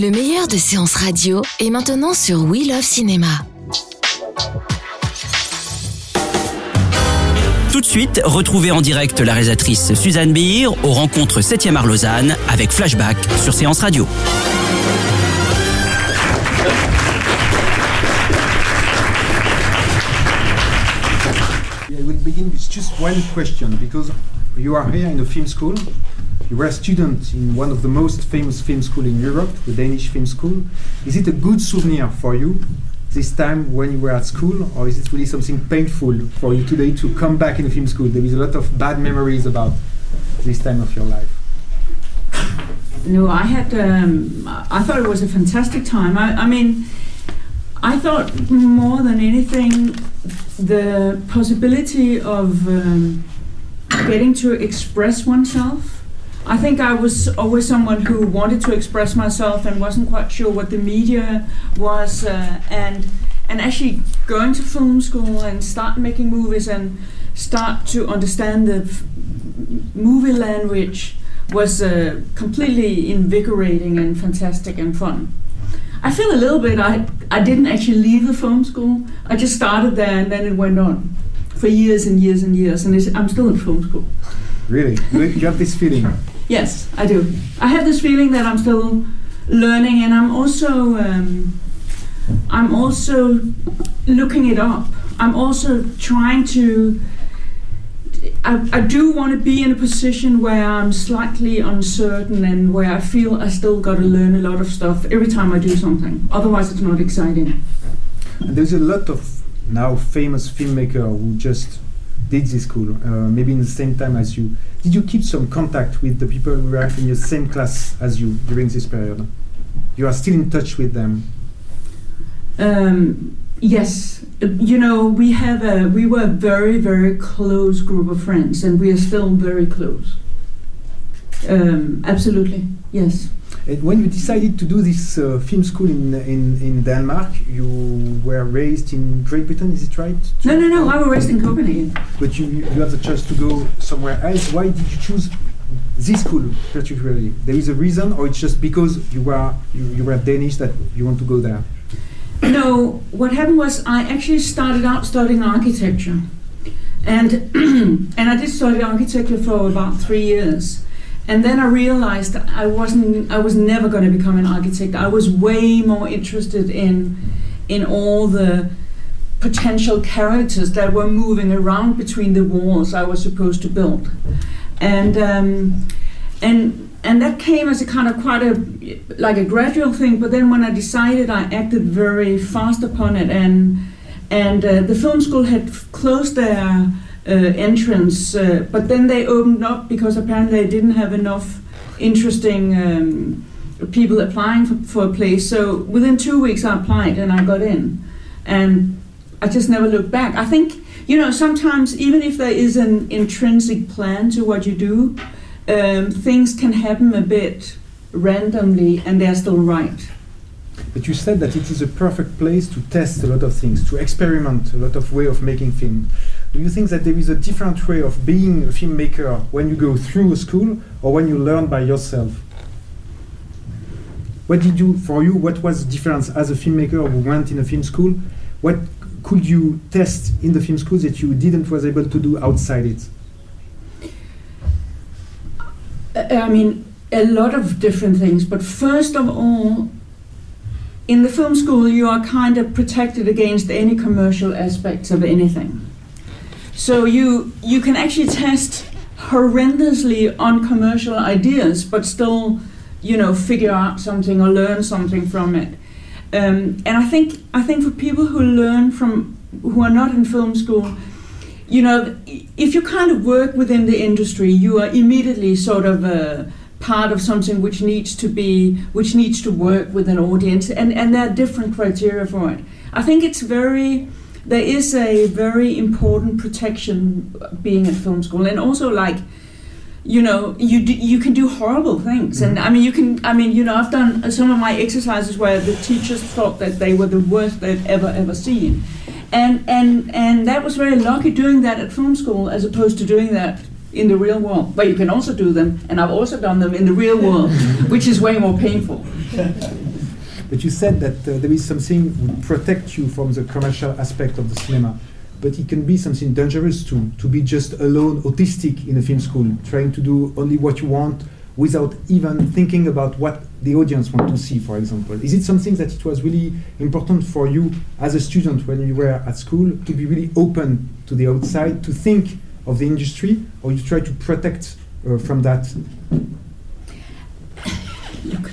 Le meilleur de séances radio est maintenant sur We Love Cinéma. Tout de suite, retrouvez en direct la réalisatrice Suzanne Beir aux rencontres 7e art Lausanne avec Flashback sur Séance Radio. I will begin with just one question because you are here in a film school. You were a student in one of the most famous film school in Europe, the Danish Film School. Is it a good souvenir for you this time when you were at school, or is it really something painful for you today to come back in a film school? There is a lot of bad memories about this time of your life. No, I had. Um, I thought it was a fantastic time. I, I mean, I thought more than anything, the possibility of um, getting to express oneself. I think I was always someone who wanted to express myself and wasn't quite sure what the media was, uh, and and actually going to film school and start making movies and start to understand the f- movie language was uh, completely invigorating and fantastic and fun. I feel a little bit I I didn't actually leave the film school. I just started there and then it went on for years and years and years, and I'm still in film school. Really, you have this feeling. Yes, I do. I have this feeling that I'm still learning, and I'm also um, I'm also looking it up. I'm also trying to. I, I do want to be in a position where I'm slightly uncertain and where I feel I still got to learn a lot of stuff every time I do something. Otherwise, it's not exciting. And there's a lot of now famous filmmaker who just did this school, uh, maybe in the same time as you. Did you keep some contact with the people who were in the same class as you during this period? You are still in touch with them. Um, yes, you know we have a we were a very very close group of friends, and we are still very close. Um, absolutely, yes. And when you decided to do this uh, film school in, in in Denmark, you were raised in Great Britain. Is it right? No, no, no. I was raised in Copenhagen. But you you have the chance to go somewhere else. Why did you choose this school particularly? There is a reason, or it's just because you were you, you were Danish that you want to go there? No, what happened was I actually started out studying architecture, and and I did study architecture for about three years, and then I realized I wasn't I was never going to become an architect. I was way more interested in in all the potential characters that were moving around between the walls I was supposed to build, and um, and and that came as a kind of quite a like a gradual thing. But then when I decided, I acted very fast upon it, and and uh, the film school had f- closed their entrance, uh, but then they opened up because apparently they didn't have enough interesting. Um, people applying for, for a place so within two weeks i applied and i got in and i just never looked back i think you know sometimes even if there is an intrinsic plan to what you do um, things can happen a bit randomly and they're still right. But you said that it is a perfect place to test a lot of things, to experiment a lot of way of making film. Do you think that there is a different way of being a filmmaker when you go through a school or when you learn by yourself? What did you, for you, what was the difference as a filmmaker who went in a film school? What could you test in the film school that you didn't was able to do outside it? Uh, I mean, a lot of different things, but first of all, in the film school, you are kind of protected against any commercial aspects of anything. So you you can actually test horrendously on commercial ideas, but still, you know, figure out something or learn something from it. Um, and I think I think for people who learn from who are not in film school, you know, if you kind of work within the industry, you are immediately sort of a part of something which needs to be, which needs to work with an audience, and, and there are different criteria for it. I think it's very, there is a very important protection being at film school, and also like, you know, you do, you can do horrible things, and mm-hmm. I mean, you can, I mean, you know, I've done some of my exercises where the teachers thought that they were the worst they'd ever ever seen, and and and that was very lucky doing that at film school as opposed to doing that in the real world. But you can also do them, and I've also done them in the real world, which is way more painful. But you said that uh, there is something would protect you from the commercial aspect of the cinema. But it can be something dangerous to to be just alone, autistic in a film school, trying to do only what you want without even thinking about what the audience want to see, for example. Is it something that it was really important for you as a student when you were at school to be really open to the outside, to think of the industry, or you try to protect uh, from that? Look,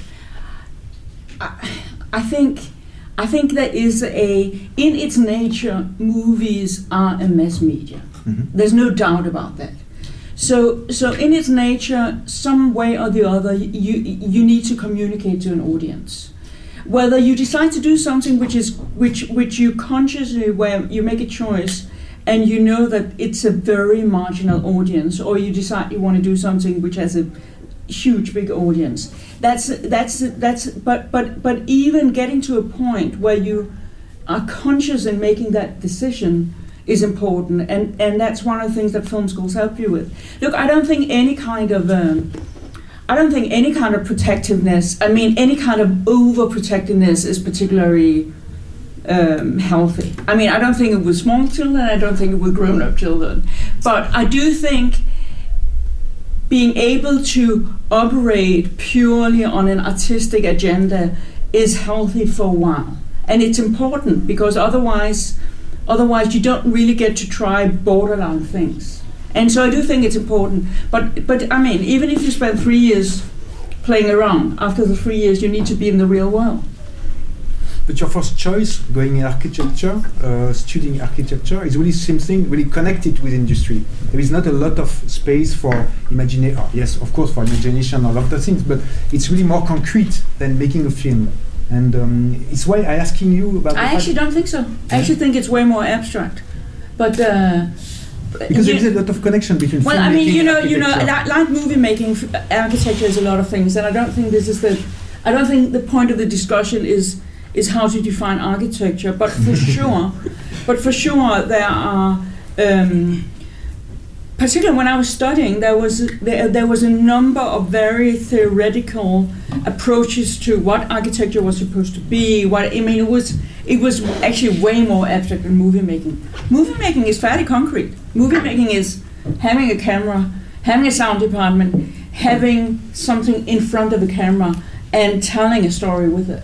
I, I think I think there is a in its nature, movies are a mass media. Mhm. There's no doubt about that. So, so in its nature, some way or the other, you you need to communicate to an audience. Whether you decide to do something which is which which you consciously where you make a choice, and you know that it's a very marginal audience, or you decide you want to do something which has a huge big audience. That's that's that's but but but even getting to a point where you are conscious in making that decision is important, and and that's one of the things that film schools help you with. Look, I don't think any kind of um, I don't think any kind of protectiveness. I mean, any kind of overprotectiveness is particularly um, healthy. I mean, I don't think it with small children. I don't think it with grown-up children. But I do think being able to operate purely on an artistic agenda is healthy for a while, and it's important because otherwise, otherwise you don't really get to try borderline things. And so I do think it's important. But but I mean, even if you spend three years playing around, after the three years you need to be in the real world. But your first choice, going in architecture, uh, studying architecture, is really something really connected with industry. There is not a lot of space for imagination. Oh, yes, of course, for imagination or a lot of things, but it's really more concrete than making a film. And um, it's why I'm asking you about. I actually don't think so. I actually think it's way more abstract. But uh, because there is a lot of connection between. Well, I mean, you know, you know, like, like movie making, f- architecture is a lot of things, and I don't think this is the, I don't think the point of the discussion is is how to define architecture, but for sure, but for sure there are. Um, Particularly when I was studying, there was there, there was a number of very theoretical approaches to what architecture was supposed to be. What I mean, it was it was actually way more abstract than movie making. Movie making is fairly concrete. Movie making is having a camera, having a sound department, having something in front of the camera, and telling a story with it.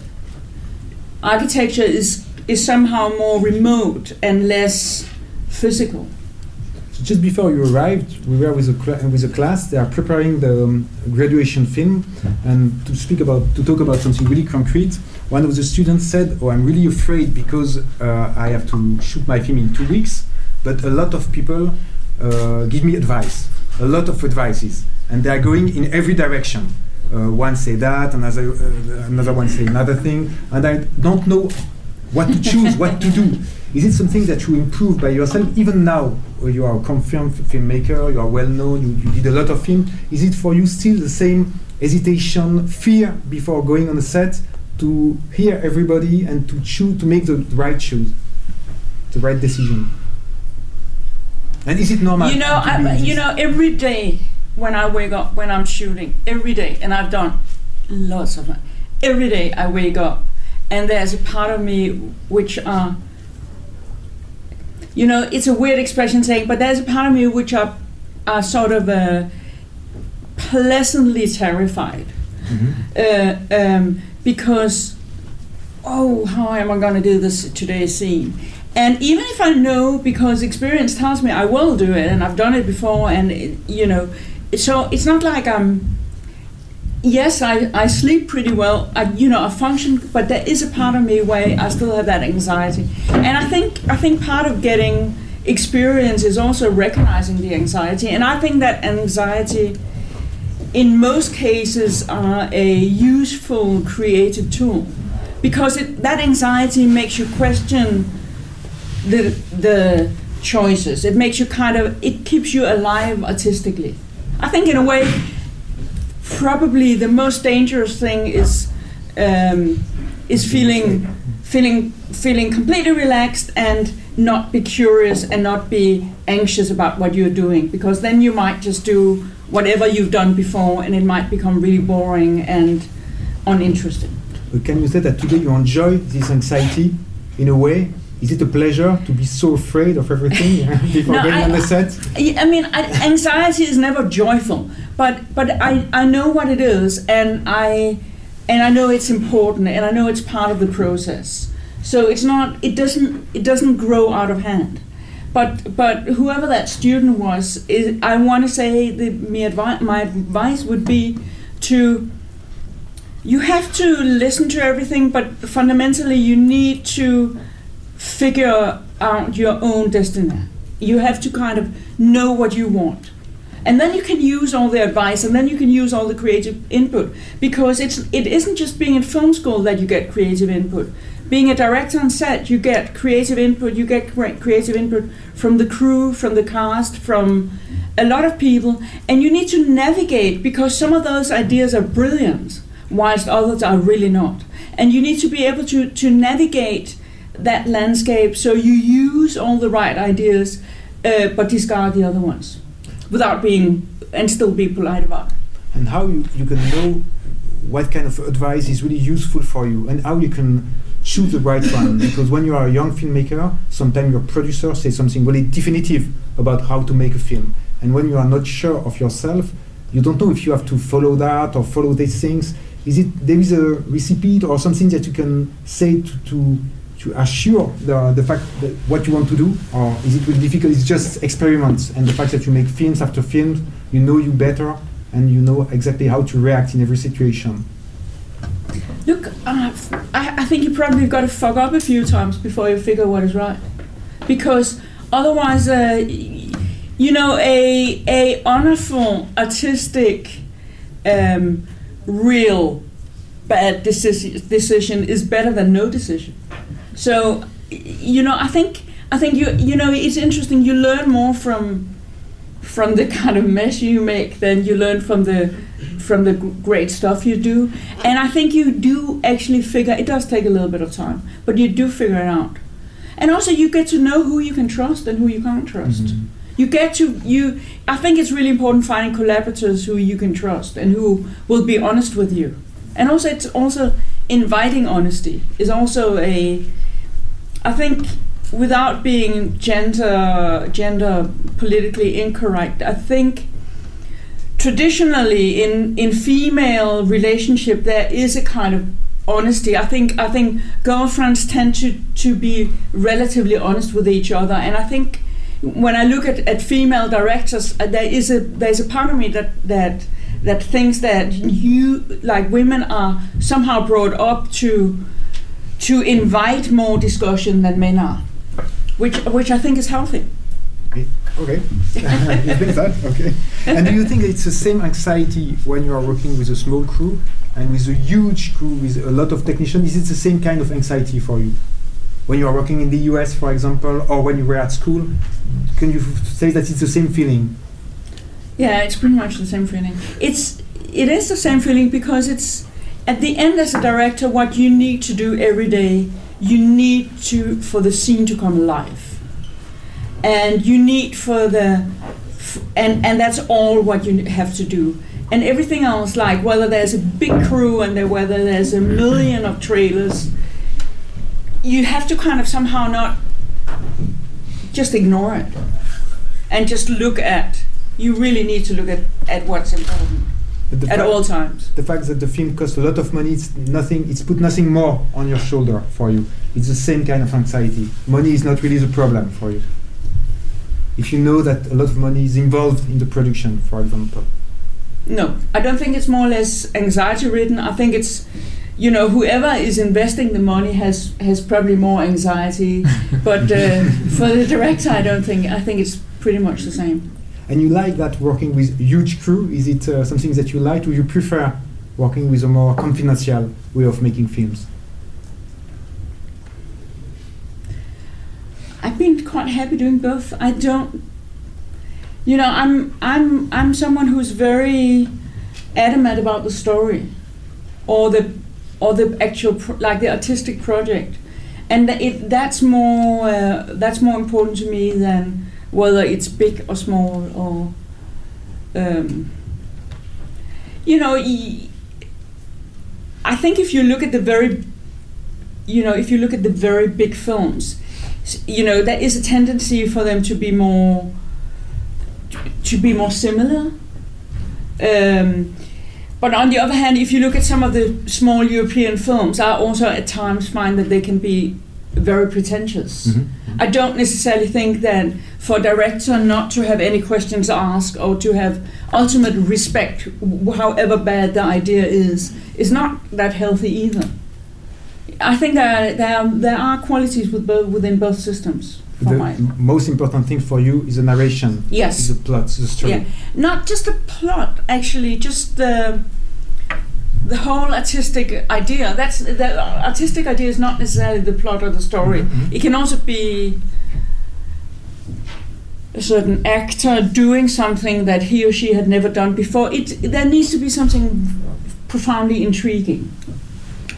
Architecture is is somehow more remote and less physical. So just before you arrived, we were with a with a class. They are preparing the um, graduation film, and to speak about to talk about something really concrete. One of the students said, "Oh, I'm really afraid because uh, I have to shoot my film in two weeks, but a lot of people uh, give me advice, a lot of advices, and they are going in every direction. Uh, one say that, another uh, another one say another thing, and I don't know what to choose, what to do. Is it something that you improve by yourself, even now? uh, You are a confirmed filmmaker, you are well known, you, you did a lot of film. Is it for you still the same hesitation, fear before going on the set to hear everybody and to choose, to make the right choice, the right decision? And is it normal? You know, I, you know, every day when I wake up, when I'm shooting, every day, and I've done lots of it. Every day I wake up, and there's a part of me which are, you know, it's a weird expression saying, but there's a part of me which are, are sort of uh, pleasantly terrified, Mhm. uh, um, because, oh, how am I going to do this today's scene? And even if I know, because experience tells me I will do it, and I've done it before, and it, you know, so it's not like I'm. Yes, I, I sleep pretty well. I you know I function, but there is a part of me where I still have that anxiety, and I think I think part of getting experience is also recognizing the anxiety, and I think that anxiety, in most cases, are a useful creative tool because it, that anxiety makes you question the the choices. It makes you kind of it keeps you alive artistically. I think in a way, probably the most dangerous thing is um, is feeling feeling feeling completely relaxed and not be curious and not be anxious about what you're doing because then you might just do whatever you've done before and it might become really boring and uninteresting. Can you say that today you enjoy this anxiety in a way? Is it a pleasure to be so afraid of everything before No, going I- on the set? I I mean, I- anxiety is never joyful, but but I, I know what it is, and I and I know it's important, and I know it's part of the process. So it's not it doesn't it doesn't grow out of hand. But but whoever that student was, is, I want to say the my advice my advice would be to you have to listen to everything, but fundamentally you need to figure out your own destiny. You have to kind of know what you want. And then you can use all the advice and then you can use all the creative input because it's it isn't just being in film school that you get creative input. Being a director on set, you get creative input, you get cre- creative input from the crew, from the cast, from a lot of people, and you need to navigate because some of those ideas are brilliant, whilst others are really not. And you need to be able to, to navigate that landscape so you use all the right ideas uh, but discard the other ones without being and still be polite about it. and how you, you can know what kind of advice is really useful for you and how you can choose the right one. Because when you are a young filmmaker sometimes your producer says something really definitive about how to make a film. And when you are not sure of yourself you don't know if you have to follow that or follow these things. Is it there is a recipe or something that you can say to, to to assure the, the fact that what you want to do or is it really difficult? It's just experiments. And the fact that you make films after films you know you better and you know exactly how to react in every situation. Look, uh, I, I think you probably got to fuck up a few times before you figure what is right, because otherwise, uh, you know, a a honorful, artistic, um, real bad decision is better than no decision. So, you know, I think I think you you know it's interesting. You learn more from from the kind of mess you make than you learn from the from the great stuff you do. And I think you do actually figure. It does take a little bit of time, but you do figure it out. And also, you get to know who you can trust and who you can't trust. Mm-hmm. You get to you. I think it's really important finding collaborators who you can trust and who will be honest with you. And also, it's also inviting honesty is also a. I think without being gender gender politically incorrect, I think traditionally in in female relationship there is a kind of honesty. I think I think girlfriends tend to to be relatively honest with each other, and I think when I look at, at female directors, uh, there is a there's a part of me that that that thinks that you like women are somehow brought up to to invite more discussion than men are, which which I think is healthy. Eh, okay. You think that? Okay. And do you think it's the same anxiety when you are working with a small crew and with a huge crew with a lot of technicians? Is it the same kind of anxiety for you? When you are working in the US for example or when you were at school can you f- say that it's the same feeling? Yeah, it's pretty much the same feeling. It's it is the same feeling because it's at the end as a director what you need to do every day. You need to for the scene to come alive, and you need for the and and that's all what you have to do. And everything else, like whether there's a big crew and whether there's a million of trailers, you have to kind of somehow not just ignore it and just look at you really need to look at, at what's important the at fact- all times. the fact that the film costs a lot of money it's nothing it's put nothing more on your shoulder for you it's the same kind of anxiety money is not really the problem for you if you know that a lot of money is involved in the production for example No, I don't think it's more or less anxiety ridden. I think it's you know, whoever is investing the money has has probably more anxiety, but uh, for the director, I don't think. I think it's pretty much the same. And you like that working with huge crew? Is it uh, something that you like, or you prefer working with a more confidential way of making films? I've been quite happy doing both. I don't, you know, I'm I'm I'm someone who's very adamant about the story, or the or the actual pro- like the artistic project, and it that's more uh, that's more important to me than whether it's big or small or. Um, you know, i think if you look at the very, you know, if you look at the very big films, you know, there is a tendency for them to be more, to be more similar. Um, but on the other hand, if you look at some of the small European films, I also at times find that they can be very pretentious. Mhm. I don't necessarily think that for a director not to have any questions asked or to have ultimate respect, however bad the idea is, is not that healthy either. I think there, there, are, there are qualities with both, within both systems. The my, m- most important thing for you is the narration, yes. is the plot, the story. Yeah, not just the plot, actually, just the the whole artistic idea. That's the artistic idea is not necessarily the plot or the story. Mhm. It can also be a certain actor doing something that he or she had never done before. It there needs to be something profoundly intriguing.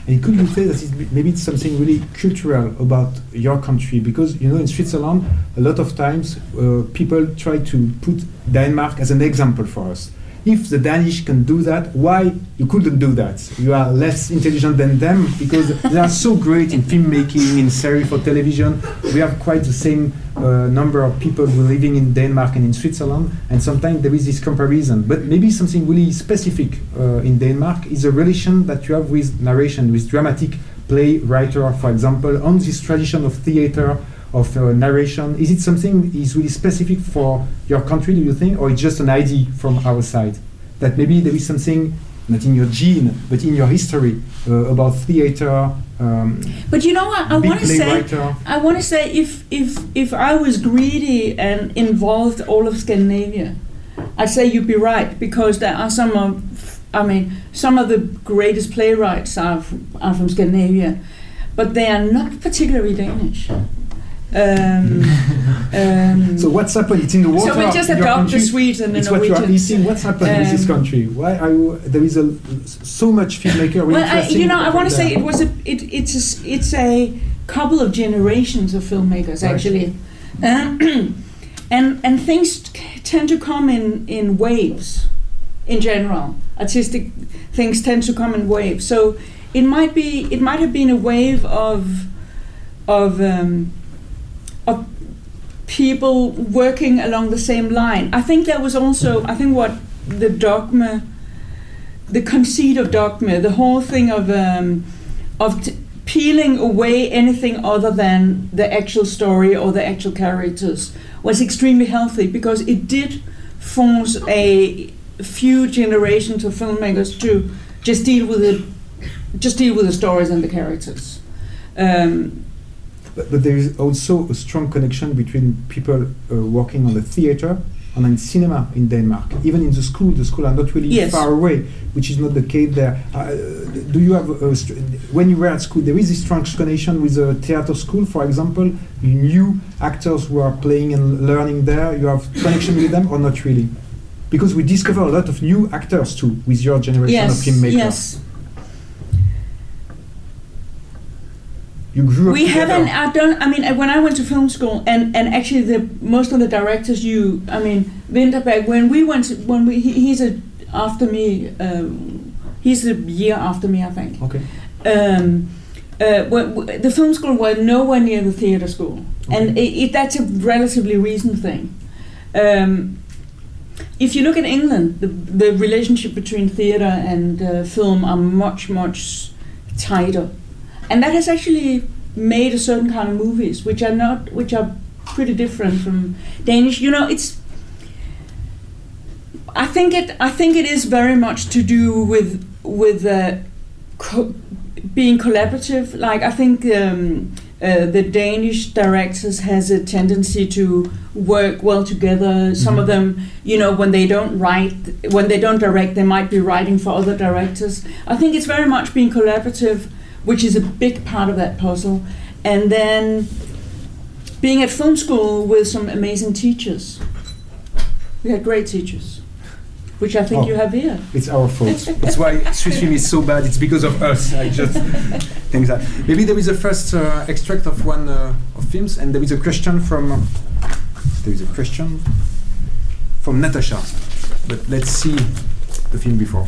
And could you say that it's, maybe it's something really cultural about your country? Because you know, in Switzerland, a lot of times uh, people try to put Denmark as an example for us. If the Danish can do that, why you couldn't do that? You are less intelligent than them because they are so great in filmmaking, in series for television. We have quite the same uh, number of people who are living in Denmark and in Switzerland, and sometimes there is this comparison. But maybe something really specific uh, in Denmark is a relation that you have with narration, with dramatic play writer, for example, on this tradition of theater of uh, narration. Is it something is really specific for your country, do you think, or it's just an idea from our side that maybe there is something not in your gene but in your history uh, about theater? Um, But you know what? I want to say. I want to say if if if I was greedy and involved all of Scandinavia, I'd say you'd be right because there are some of, I mean, some of the greatest playwrights are are from Scandinavia, but they are not particularly Danish. Um, um, So what's happened? It's in the water. so we just in adopt the Swedes and the It's what you are eating. What's happened with this Um, country? Why are you? There is a so much filmmaker. Well, I, you know, I want to say it was a it, it's a, it's a couple of generations of filmmakers Right. actually, Um, and and things tend to come in in waves, in general. Artistic things tend to come in waves. So it might be it might have been a wave of of um, of people working along the same line. I think there was also I think what the dogma the conceit of dogma, the whole thing of um, of t- peeling away anything other than the actual story or the actual characters was extremely healthy because it did force a few generations of filmmakers to just deal with it, just deal with the stories and the characters. Um, But, but there is also a strong connection between people uh, working on the theater and in cinema in Denmark. Even in the school, the school are not really Yes. far away, which is not the case there. Uh, do you have, a, str- when you were at school, there is this strong connection with the theater school, for example? You knew actors who are playing and learning there, you have connection with them or not really? Because we discover a lot of new actors too with your generation of yes, filmmakers. yes. You grew up we together. haven't i don't i mean when i went to film school and and actually the most of the directors you i mean Vinterberg when we went to, when we he, he's a after me um, he's a year after me i think. Okay. um, uh, when, w- the film school was nowhere near the theater school. And it, it, that's a relatively recent thing. Um, if you look at england the, the relationship between theater and uh, film are much much tighter and that has actually made a certain kind of movies which are not which are pretty different from danish you know it's i think it i think it is very much to do with with uh, co- being collaborative. Like I think um, uh, the Danish directors has a tendency to work well together. Some of them, you know, when they don't write, when they don't direct, they might be writing for other directors. I think it's very much being collaborative, which is a big part of that puzzle. And then being at film school with some amazing teachers. We had great teachers, which I think Oh. you have here. It's our fault. That's why Swiss film is so bad. It's because of us. I just think that maybe there is a first uh, extract of one uh, of films, and there is a question from. there is a question from Natasha, but let's see the film before.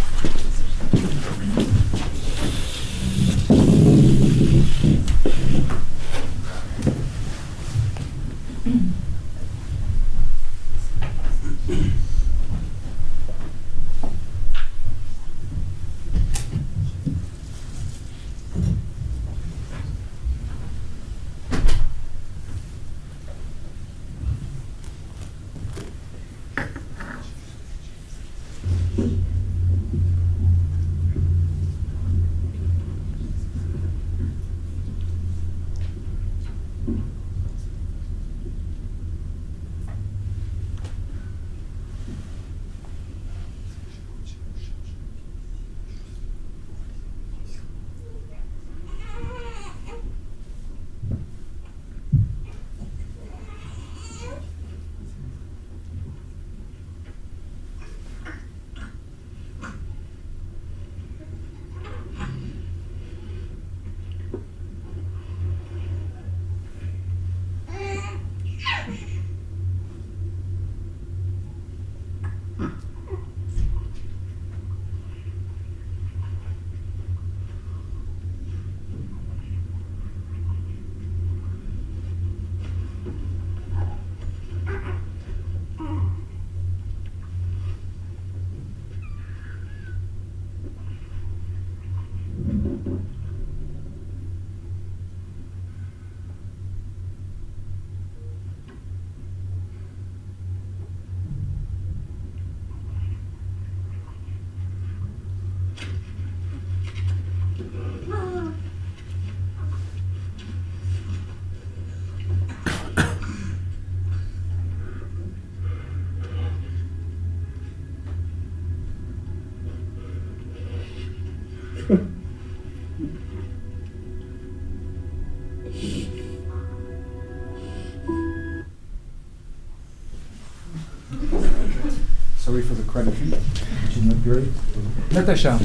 Natasha,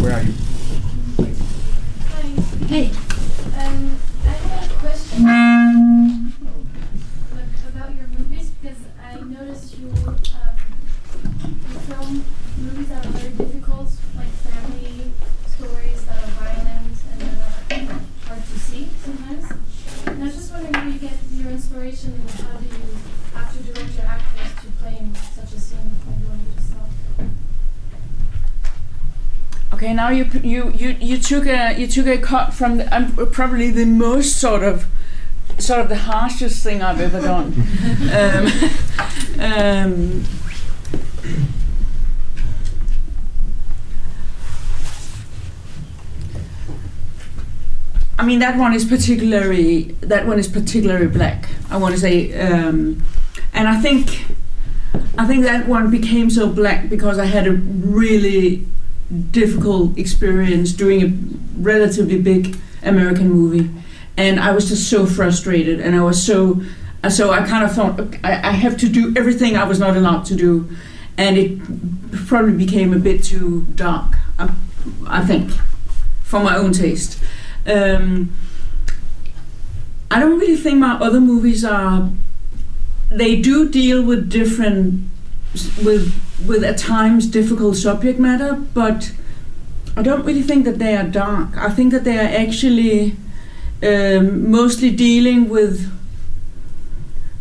where are you? Now you you you you took a you took a cut from the, um, probably the most sort of sort of the harshest thing I've ever done. um, um, I mean that one is particularly that one is particularly black. I want to say, um, and I think I think that one became so black because I had a really difficult experience doing a relatively big American movie, and I was just so frustrated, and I was so so I kind of thought "Okay, I, have to do everything I was not allowed to do, and it probably became a bit too dark. I, I think, for my own taste. Um, I don't really think my other movies are. They do deal with different, with with at times difficult subject matter, but I don't really think that they are dark. I think that they are actually um, mostly dealing with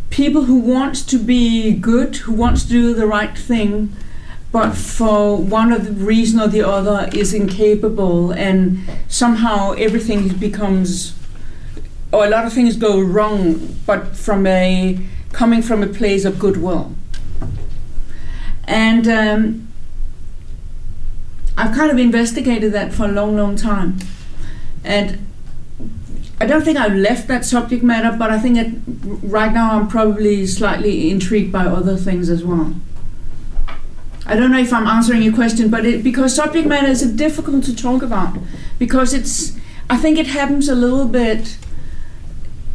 people who wants to be good, who wants to do the right thing, but for one of the reason or the other is incapable, and somehow everything becomes, or a lot of things go wrong, but from a coming from a place of goodwill. And um, I've kind of investigated that for a long, long time, and I don't think I've left that subject matter, but I think that right now I'm probably slightly intrigued by other things as well. I don't know if I'm answering your question, but it, because subject matter is difficult to talk about, because it's, I think it happens a little bit.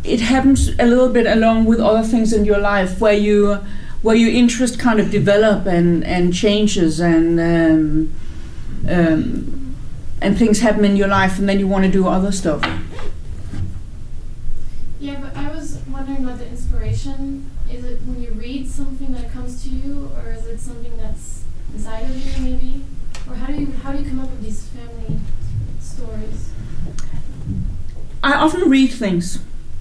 It happens a little bit along with other things in your life where you, where your interest kind of develop and and changes and um, um, and things happen in your life, and then you want to do other stuff. Yeah, but I was wondering about the inspiration. Is it when you read something that comes to you, or is it something that's inside of you, maybe? Or how do you how do you come up with these family stories? I often read things.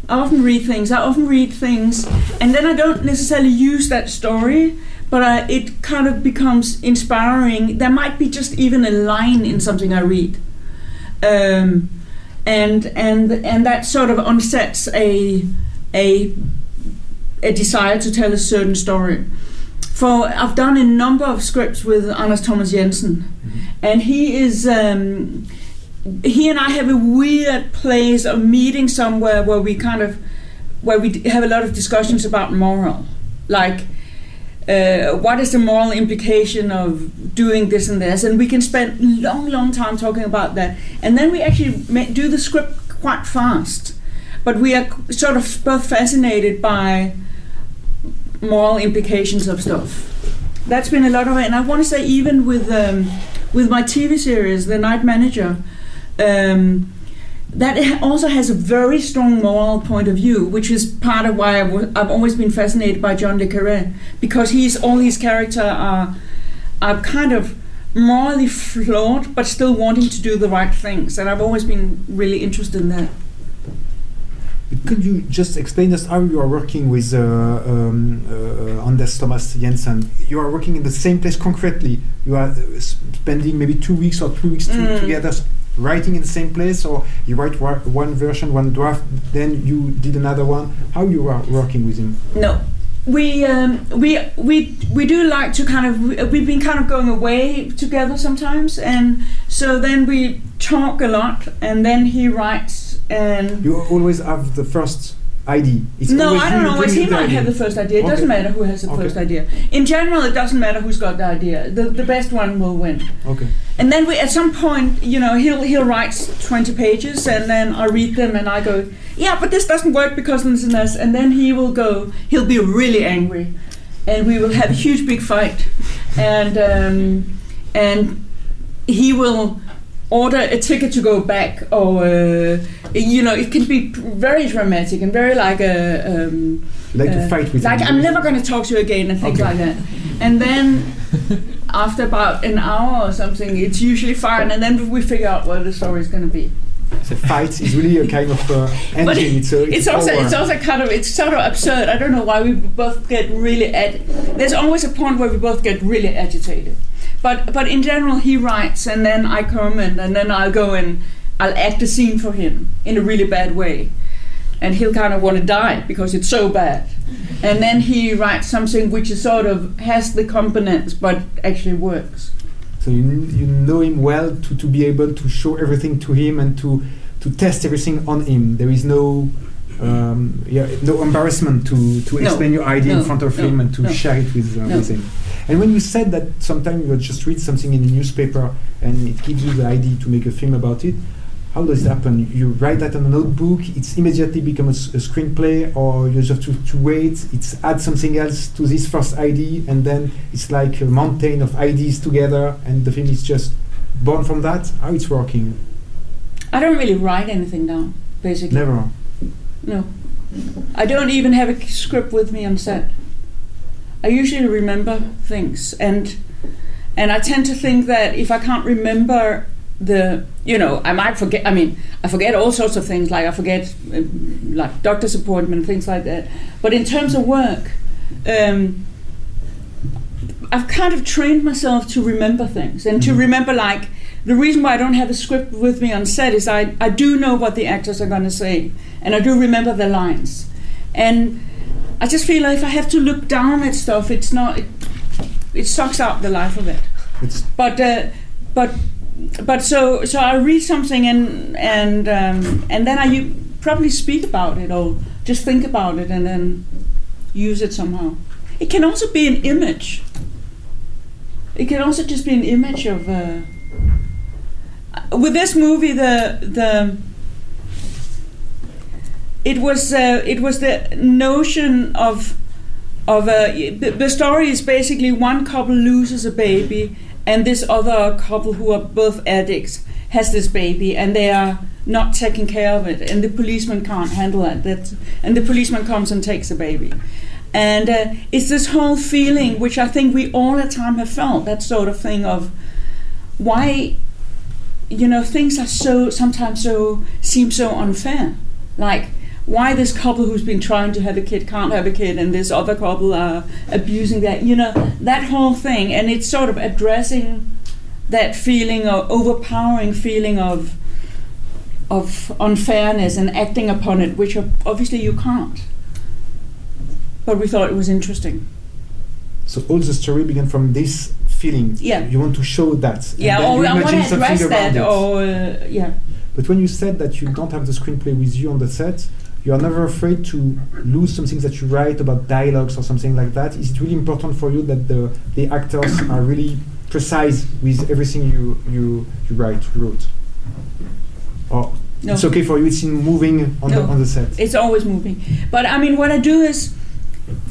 I often read things. I often read things, and then I don't necessarily use that story, but I, it kind of becomes inspiring. There might be just even a line in something I read, um, and and and that sort of unsets a a a desire to tell a certain story. For I've done a number of scripts with Anders Thomas Jensen, and he is. Um, he and I have a weird place of meeting somewhere where we kind of where we have a lot of discussions about moral, like uh, what is the moral implication of doing this and this, and we can spend long, long time talking about that, and then we actually do the script quite fast, but we are sort of both fascinated by moral implications of stuff. That's been a lot of it, and I want to say even with um, with my TV series, The Night Manager, um, that also has a very strong moral point of view, which is part of why I w- I've always been fascinated by John le Carré, because he's all his characters are are kind of morally flawed, but still wanting to do the right things, and I've always been really interested in that. Could you just explain us how you are working with uh, um, uh, Anders Thomas Jensen? You are working in the same place concretely. You are uh, spending maybe two weeks or three weeks to- Mm. together, writing in the same place, or you write one version, one draft, then you did another one. How you are working with him? No, we um, we we we do like to kind of we've been kind of going away together sometimes, and so then we talk a lot, and then he writes and. You always have the first ID. It's no, I don't know. always. He might idea. have the first idea. It Okay. doesn't matter who has the Okay. first idea. In general, it doesn't matter who's got the idea. The, the best one will win. Okay. And then we, at some point, you know, he'll he'll write twenty pages, and then I read them, and I go, yeah, but this doesn't work because of this and this. And then he will go, he'll be really angry, and we will have a huge big fight, and um, and he will order a ticket to go back, or uh, you know, it can be very dramatic and very like a. Um, like uh, to fight with like. I'm never going to talk to you again and things Okay. like that. And then after about an hour or something, it's usually fine, and then we figure out what the story is going to be. The fight is really a kind of uh, engine. It's, a, It's a also power. it's also kind of it's sort of absurd. I don't know why we both get really ag- There's always a point where we both get really agitated. But but in general, he writes, and then I come and, and then I'll go and I'll act a scene for him in a really bad way, and he'll kind of want to die because it's so bad. And then he writes something which is sort of has the components but actually works. So you, you know him well to, to be able to show everything to him and to, to test everything on him. There is no um, yeah, no embarrassment to, to No, explain your idea in front of no, him and to no. share it with, uh, No. with him. And when you said that sometimes you just read something in the newspaper and it gives you the idea to make a film about it, how does it happen? You write that on a notebook, it's immediately becomes a, s- a screenplay, or you just have to, to wait, it's add something else to this first idea, and then it's like a mountain of ideas together, and the film is just born from that? How it's working? I don't really write anything down, basically. Never. No. I don't even have a script with me on set. I usually remember things and and I tend to think that if I can't remember the you know I might forget I mean I forget all sorts of things like I forget uh, like doctor's appointment things like that but in terms of work um, I've kind of trained myself to remember things and to remember like the reason why I don't have a script with me on set is I, I do know what the actors are going to say and I do remember the lines and I just feel like if I have to look down at stuff it's not it, it sucks out the life of it. It's But uh, but but so so I read something and and um, and then I u- probably speak about it or just think about it and then use it somehow. It can also be an image. It can also just be an image of. Uh, with this movie, the the it was uh, it was the notion of of a the, the story is basically one couple loses a baby and this other couple who are both addicts has this baby and they are not taking care of it and the policeman can't handle it. That and the policeman comes and takes the baby. And uh, it's this whole feeling which i think we all the time have felt that sort of thing of why you know things are so sometimes so seem so unfair. Like why this couple who's been trying to have a kid can't have a kid and this other couple are abusing that you know that whole thing. And it's sort of addressing that feeling of overpowering feeling of of unfairness and acting upon it which obviously you can't. But we thought it was interesting. So all the story began from this feeling. Yeah. You want to show that. yeah or i want to address that or uh, yeah But when you said that you don't have the screenplay with you on the set, you are never afraid to lose some things that you write about dialogues or something like that. Is it really important for you that the, the actors are really precise with everything you, you, you write, you wrote? Or No. it's okay for you, it's in moving on, No. the, on the set? It's always moving. But I mean, what I do is,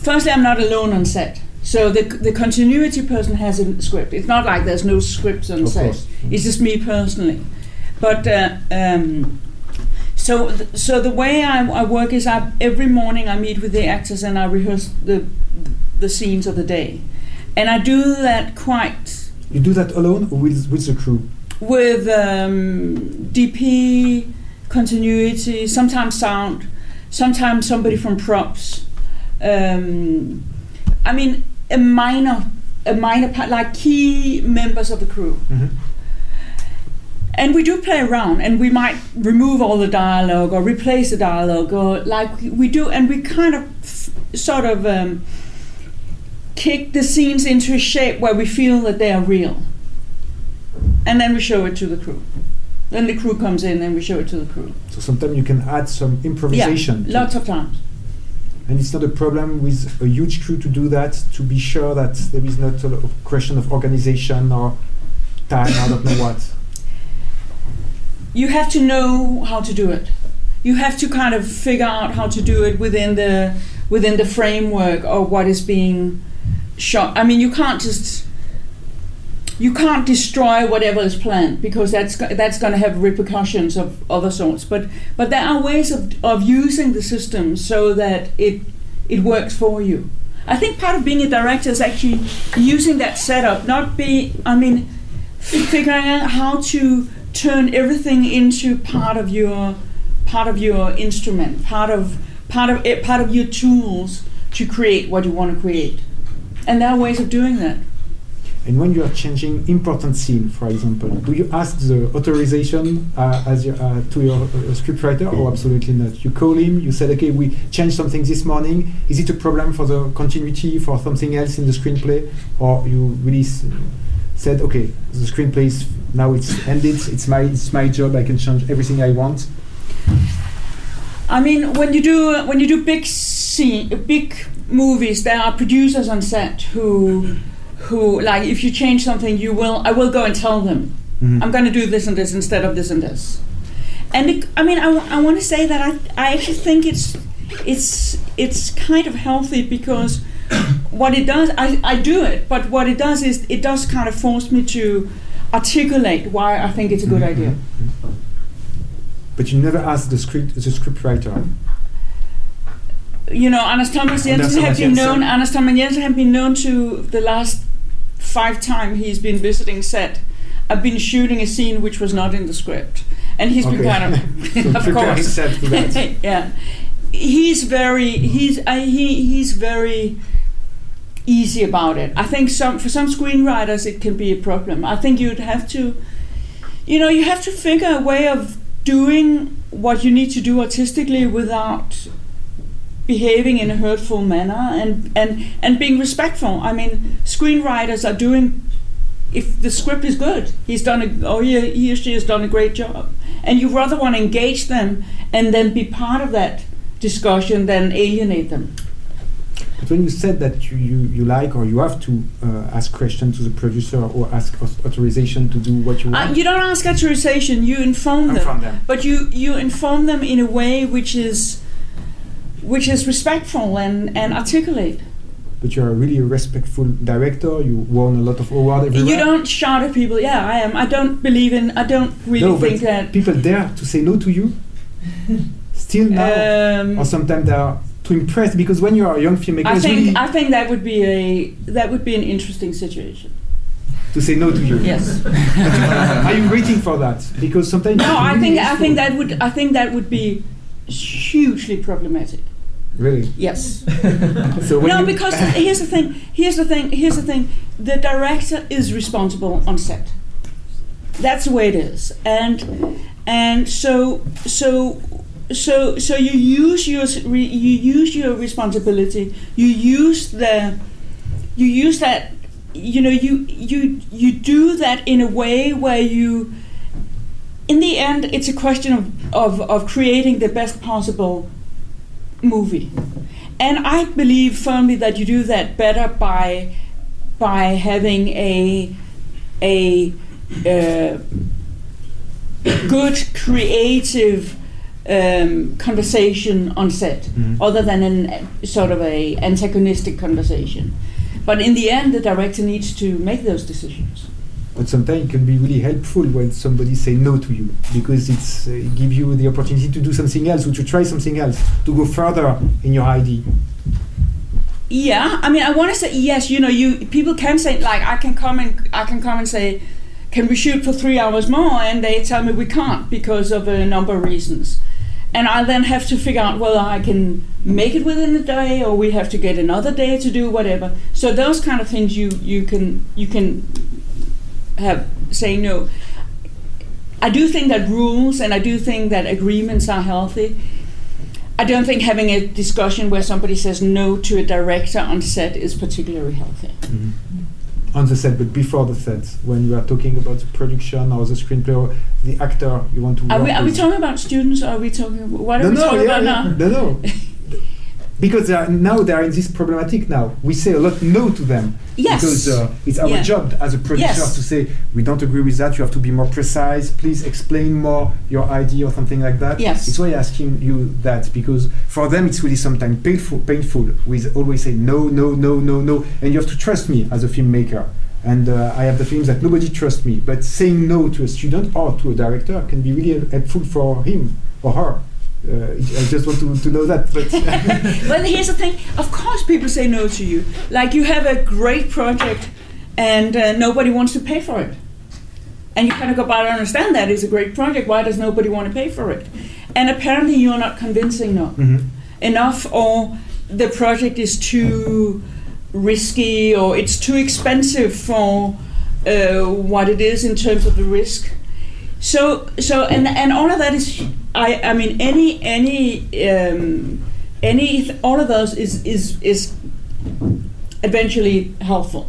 firstly, I'm not alone on set. So the the continuity person has a script. It's not like there's no scripts on set. It's just me personally. But uh, um, so th- so the way I, I work is I every morning I meet with the actors and I rehearse the the scenes of the day, and I do that quite You do that alone or with, with the crew? with um, DP, continuity, sometimes sound, sometimes somebody from props. Um, I mean, a minor, a minor part, like key members of the crew. Mhm. And we do play around, and we might remove all the dialogue or replace the dialogue, or like we do, and we kind of f- sort of um, kick the scenes into a shape where we feel that they are real and then we show it to the crew. Then the crew comes in and we show it to the crew. So sometimes you can add some improvisation. Yeah, lots of times. And it's not a problem with a huge crew to do that, to be sure that there is not a question of organization or time, I don't know what. You have to know how to do it. You have to kind of figure out how to do it within the within the framework of what is being shot. I mean, you can't just you can't destroy whatever is planned because that's that's going to have repercussions of other sorts. But but there are ways of of using the system so that it it works for you. I think part of being a director is actually using that setup, not be. I mean, figuring out how to turn everything into part of your part of your instrument, part of part of it, part of your tools to create what you want to create. And there are ways of doing that. And when you are changing important scene, for example, do you ask the authorization uh, as your, uh, to your uh, scriptwriter, or absolutely not? You call him, you said, okay, we changed something this morning. Is it a problem for the continuity, for something else in the screenplay, or you really said, okay, the screenplay is now it's ended. It's my it's my job. I can change everything I want. I mean, when you do when you do big scene, big movies, there are producers on set who who like if you change something, you will I will go and tell them Mhm. I'm going to do this and this instead of this and this. And it, I mean, I, want to say that I, I actually think it's it's it's kind of healthy because what it does, I, I do it, but what it does is it does kind of force me to articulate why I think it's a good Mhm, idea. But you never ask the script the scriptwriter. you know, Anders Thomas Jensen have Thomas been known. Anders Thomas Jensen have been known to the last five times he's been visiting set. I've been shooting a scene which was not in the script, and he's been kind of, of course, himself to that. yeah. He's very he's uh, he he's very easy about it. I think some for some screenwriters it can be a problem. I think you'd have to, you know, you have to figure a way of doing what you need to do artistically without behaving in a hurtful manner and, and, and being respectful. I mean, screenwriters are doing, if the script is good, he's done a, or he, he or she has done a great job. And you rather want to engage them and then be part of that discussion than alienate them. But when you said that you, you, you like or you have to uh, ask questions to the producer or ask authorization to do what you Uh, want, you don't ask authorization, you inform them. Inform them. But you, you inform them in a way which is which is respectful and, and articulate. but you're a really a respectful director, you won a lot of awards everywhere. You don't shout at people. Yeah, I am. I don't believe in. I don't really no, think but that. people dare to say no to you? Still now? Um, or sometimes they are too impressed because when you are a young filmmaker, I think really I think that would be a that would be an interesting situation. to say no to you. Yes. are you waiting for that? Because sometimes No, I think really I think that would I think that would be hugely problematic. Really? Yes. So no, because here's the thing. Here's the thing. Here's the thing. The director is responsible on set. That's the way it is, and and so so so so you use your re, you use your responsibility. You use the you use that you know you you you do that in a way where you in the end it's a question of of, of creating the best possible movie and I believe firmly that you do that better by by having a a uh, good creative um, conversation on set, Mhm. other than an sort of a antagonistic conversation. But in the end, the director needs to make those decisions. But sometimes it can be really helpful when somebody say no to you because it's uh, it give you the opportunity to do something else or to try something else to go further in your idea. Yeah, I mean, I want to say yes. You know, you people can say like I can come and I can come and say, can we shoot for three hours more? And they tell me we can't because of a number of reasons. And I then have to figure out whether I can make it within a day or we have to get another day to do whatever. So those kind of things you you can you can have say no. I do think that rules and I do think that agreements are healthy. I don't think having a discussion where somebody says no to a director on set is particularly healthy. Mm-hmm. On the set, but before the set, when you are talking about the production or the screenplay or the actor you want to Are we, are we talking about students or are we talking what are no, we no, talking yeah, about yeah. now? No, no. because they are, now they are in this problematic now. We say a lot no to them. Yes. Because uh, it's our Yeah. job as a producer Yes. to say, we don't agree with that, you have to be more precise, please explain more your idea or something like that. Yes. It's why I'm asking you that, because for them it's really sometimes painful, painful with always say no, no, no, no, no, and you have to trust me as a filmmaker. And uh, I have the films that nobody trusts me, but saying no to a student or to a director can be really helpful for him or her. Uh, I just want to, to know that. But well, here's the thing. Of course, people say no to you. Like you have a great project, and uh, nobody wants to pay for it. And you kind of go, but I understand that. It's a great project. Why does nobody want to pay for it? And apparently, you're not convincing no Mhm. enough, or the project is too risky, or it's too expensive for uh, what it is in terms of the risk. So, so, and and all of that is, I, I mean, any, any, um, any, all of those is is is eventually helpful.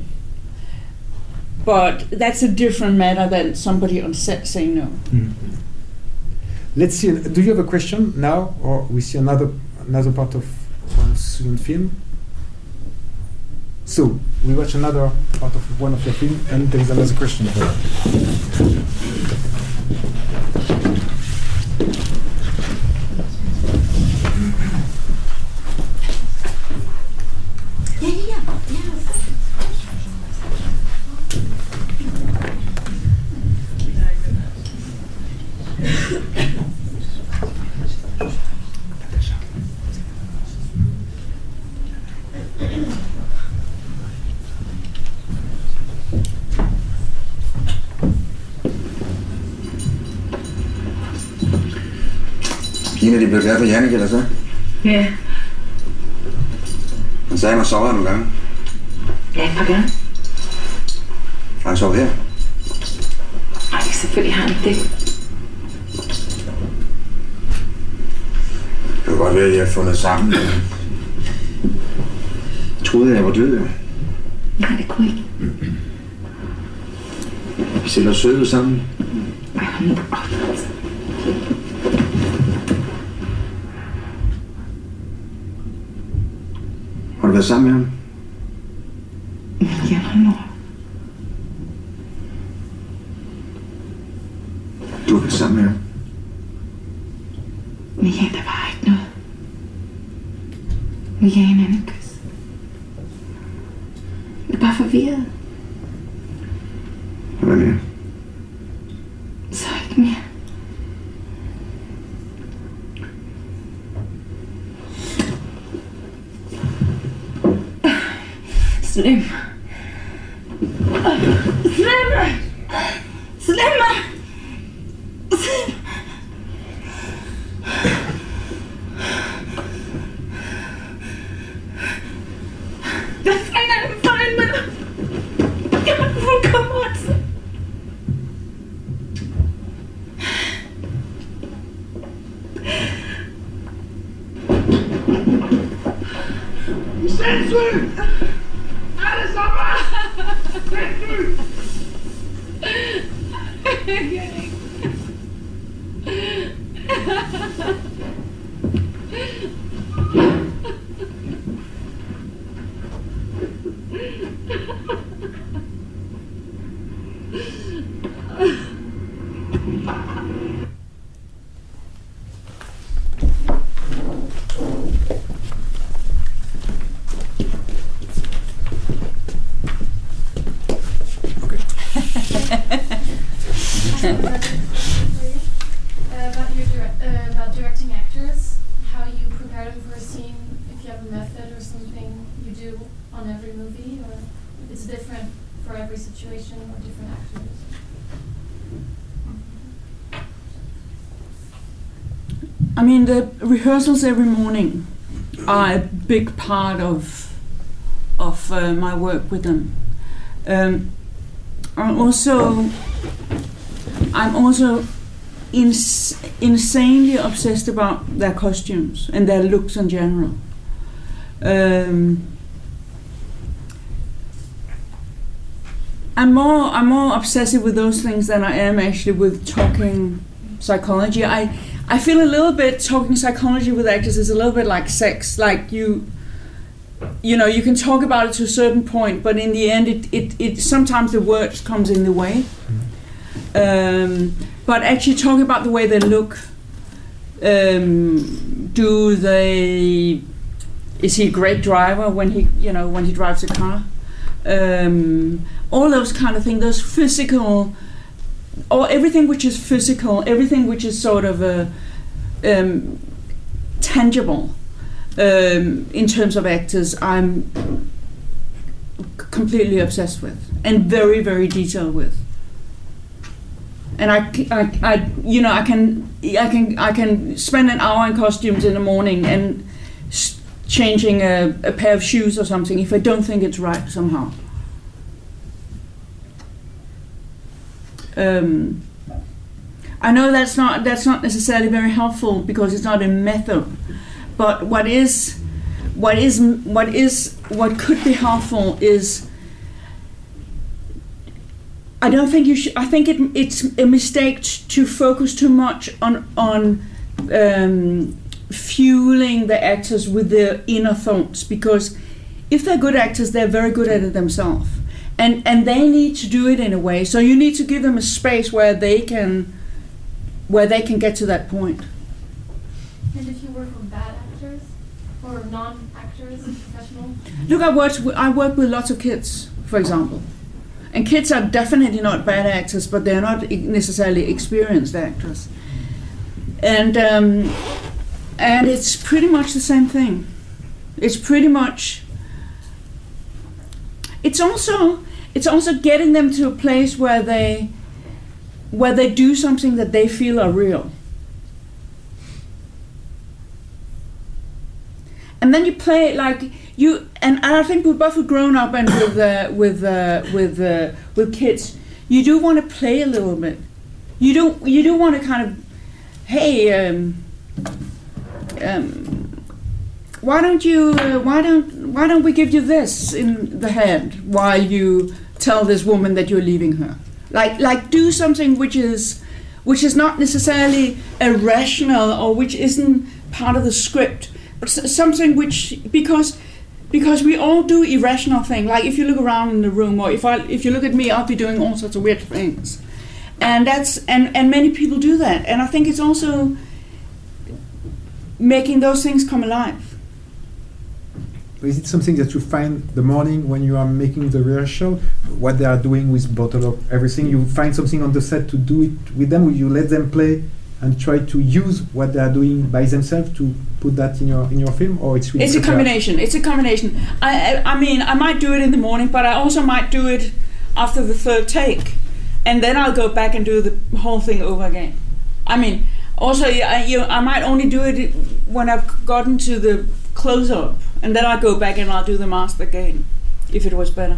But that's a different matter than somebody on set saying no. let's see. Do you have a question now, or we see another another part of one student film? So we watch another part of one of your film, and there is another question. Pigerne, de blev glade for Jannik, eller så? Ja, Han sagde, at han sover nogle gange. ja, et par gange. Har han sovet her? Ej, selvfølgelig har han ikke det. Det kan godt være, at I har fundet sammen. men troede, jeg var død, jo. Nej, det kunne ikke. Vi ser da søde sammen. Ej, hold Har du Slem. Slem! Slem! Hvad fanden er det for en med dig? Jeg har fuldkommen Sindssyg! Alle sammen! Sindssyg! Uh, about your dire- uh, about directing actors, how you prepare them for a scene, if you have a method or something you do on every movie, or if it's different for every situation or different actors. I mean, the rehearsals every morning are a big part of of uh, my work with them. Um, I'm also I'm also ins- insanely obsessed about their costumes and their looks in general. Um, I'm more I'm more obsessive with those things than I am actually with talking psychology. I I feel a little bit talking psychology with actors is a little bit like sex. Like you you know, you can talk about it to a certain point, but in the end it, it, it sometimes the words comes in the way. Um, but actually talking about the way they look, um, do they is he a great driver when he you know when he drives a car? Um, all those kind of things, those physical or everything which is physical, everything which is sort of a, um, tangible um, in terms of actors, I'm completely obsessed with and very, very detailed with. And I, I- I- you know, I can, I can, I can spend an hour in costumes in the morning and changing a, a pair of shoes or something if I don't think it's right somehow. Um, I know that's not that's not necessarily very helpful because it's not a method. But what is what is what is what could be helpful is I don't think you should. I think it, it's a mistake to focus too much on on um, fueling the actors with their inner thoughts because if they're good actors, they're very good at it themselves, and and they need to do it in a way. So you need to give them a space where they can where they can get to that point. And if you work with bad actors or non-actors, professional, Look, I work with, I work with lots of kids, for example, and kids are definitely not bad actors, but they're not necessarily experienced actors, and um, and it's pretty much the same thing. It's pretty much. It's also it's also getting them to a place where they where they do something that they feel are real. and then you play it like you and, and I think with both with grown up and with uh, with uh, with uh, with kids, you do want to play a little bit. You do you do want to kind of, hey, um, um, why don't you why don't why don't we give you this in the hand while you tell this woman that you're leaving her? Like like do something which is which is not necessarily irrational or which isn't part of the script but something which because because we all do irrational things like if you look around in the room or if I if you look at me I'll be doing all sorts of weird things. And that's and and many people do that. And I think it's also making those things come alive Is it something that you find the morning when you are making the rehearsal? What they are doing with bottle of everything? You find something on the set to do it with them? Or you let them play and try to use what they are doing by themselves to put that in your in your film, or it's really It's a combination. It's a combination. I, I, I mean, I might do it in the morning, but I also might do it after the third take, and then I'll go back and do the whole thing over again. I mean, also, I, you, I might only do it when I've gotten to the close up, and then I go back and I'll do the mask again, if it was better.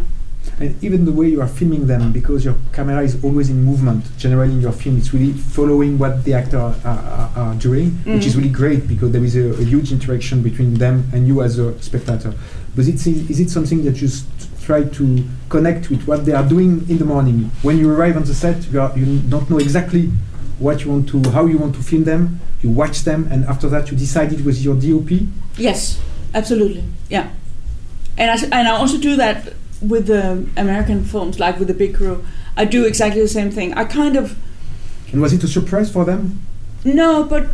And even the way you are filming them, because your camera is always in movement, generally in your film, it's really following what the actor are, are, are doing, which is Mhm. really great because there is a, a huge interaction between them and you as a spectator. But it's, is it something that you s- try to connect with what they are doing in the morning? When you arrive on the set, you, are, you don't know exactly what you want to, how you want to film them. You watch them, and after that, you decide it with your DOP. Yes, absolutely. Yeah, and I, and I also do that with the American films, like with the Big Crew. I do exactly the same thing. I kind of And was it a surprise for them? no, but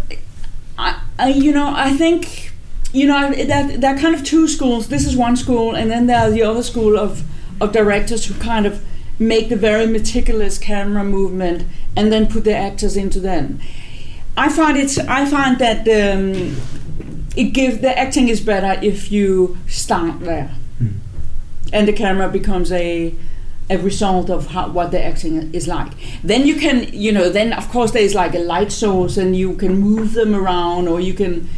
I, I you know, I think you know that there are kind of two schools. This is one school, and then there are the other school of of directors who kind of make the very meticulous camera movement and then put the actors into them. I find it's I find that um, it gives the acting is better if you start there, hmm. and the camera becomes a a result of how, what the acting is like. Then you can you know then of course there's like a light source and you can move them around or you can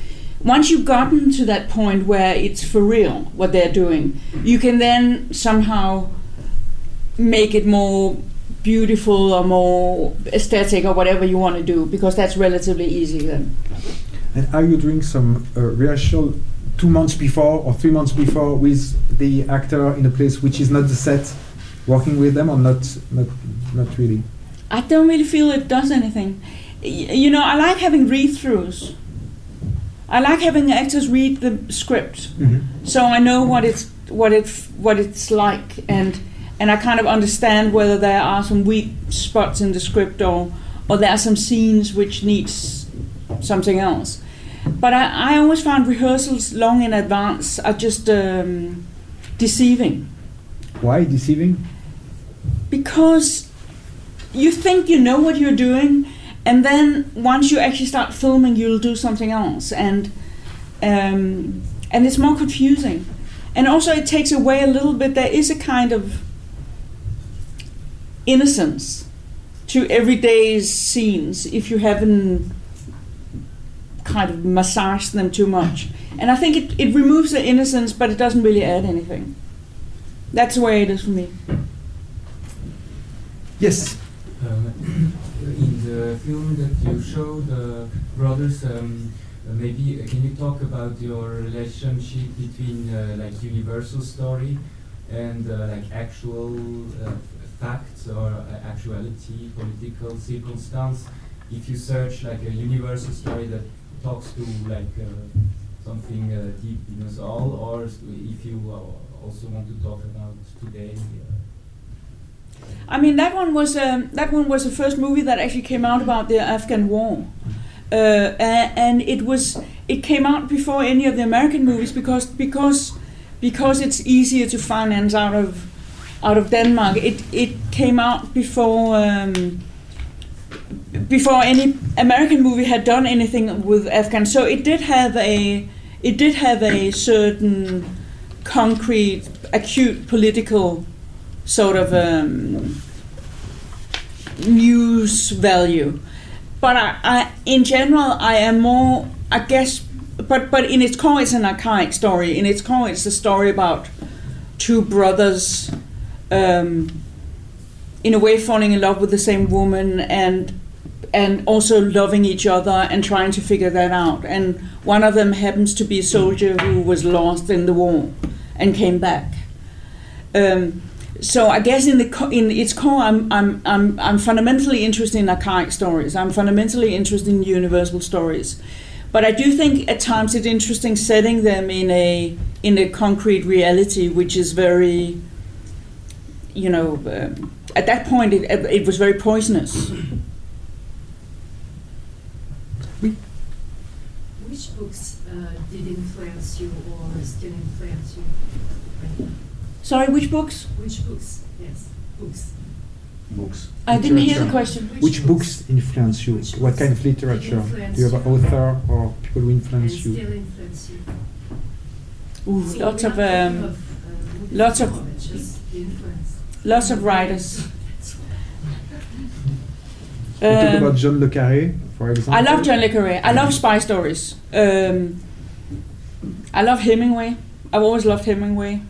once you've gotten to that point where it's for real what they're doing, you can then somehow make it more beautiful or more aesthetic or whatever you want to do because that's relatively easy then. And are you doing some uh, rehearsal two months before or three months before with the actor in a place which is not the set, working with them or not? Not, not really. I don't really feel it does anything. Y- you know, I like having read-throughs. I like having actors read the script, so I know what it's what it what it's like, and and I kind of understand whether there are some weak spots in the script or or there are some scenes which needs something else. But I, I always found rehearsals long in advance are just um, deceiving Why deceiving? because you think you know what you're doing and then once you actually start filming you'll do something else and um, and it's more confusing and also it takes away a little bit there is a kind of innocence to everyday scenes if you haven't kind of massaged them too much and i think it, it removes the innocence but it doesn't really add anything that's the way it is for me Yes. Um, in the film that you showed, the brothers, um, uh, maybe uh, can you talk about your relationship between uh, like universal story and uh, like actual uh, facts or uh, actuality, political circumstance? If you search like a universal story that talks to like uh, something uh, deep in us all, or if you uh, also want to talk about today. I mean, that one was um, that one was the first movie that actually came out about the Afghan war, uh, and it was it came out before any of the American movies because because because it's easier to finance out of out of Denmark. It it came out before. Um, before any American movie had done anything with Afghan, so it did have a it did have a certain concrete, acute political sort of um, news value. But I, I, in general, I am more, I guess, but but in its core, it's an archaic story. In its core, it's a story about two brothers, um, in a way, falling in love with the same woman and and also loving each other and trying to figure that out. And one of them happens to be a soldier who was lost in the war and came back. Um, so I guess in the co- in its core, I'm I'm I'm I'm fundamentally interested in archaic stories. I'm fundamentally interested in universal stories, but I do think at times it's interesting setting them in a in a concrete reality, which is very, you know, um, at that point it it was very poisonous. Which books uh, did influence you or still influence you right now? Sorry, which books? Which books? Yes, books. Books. I didn't hear the question. Which books influence you? What kind of literature? influence Do you have an author or people who And influence still you? influence you. Ooh, So lots of um, of, uh, lots of now, it's just the influence. lots of writers. We talk Um, about John le Carré, for example. I love John le Carré. I love spy stories. Um, I love Hemingway. I've always loved Hemingway.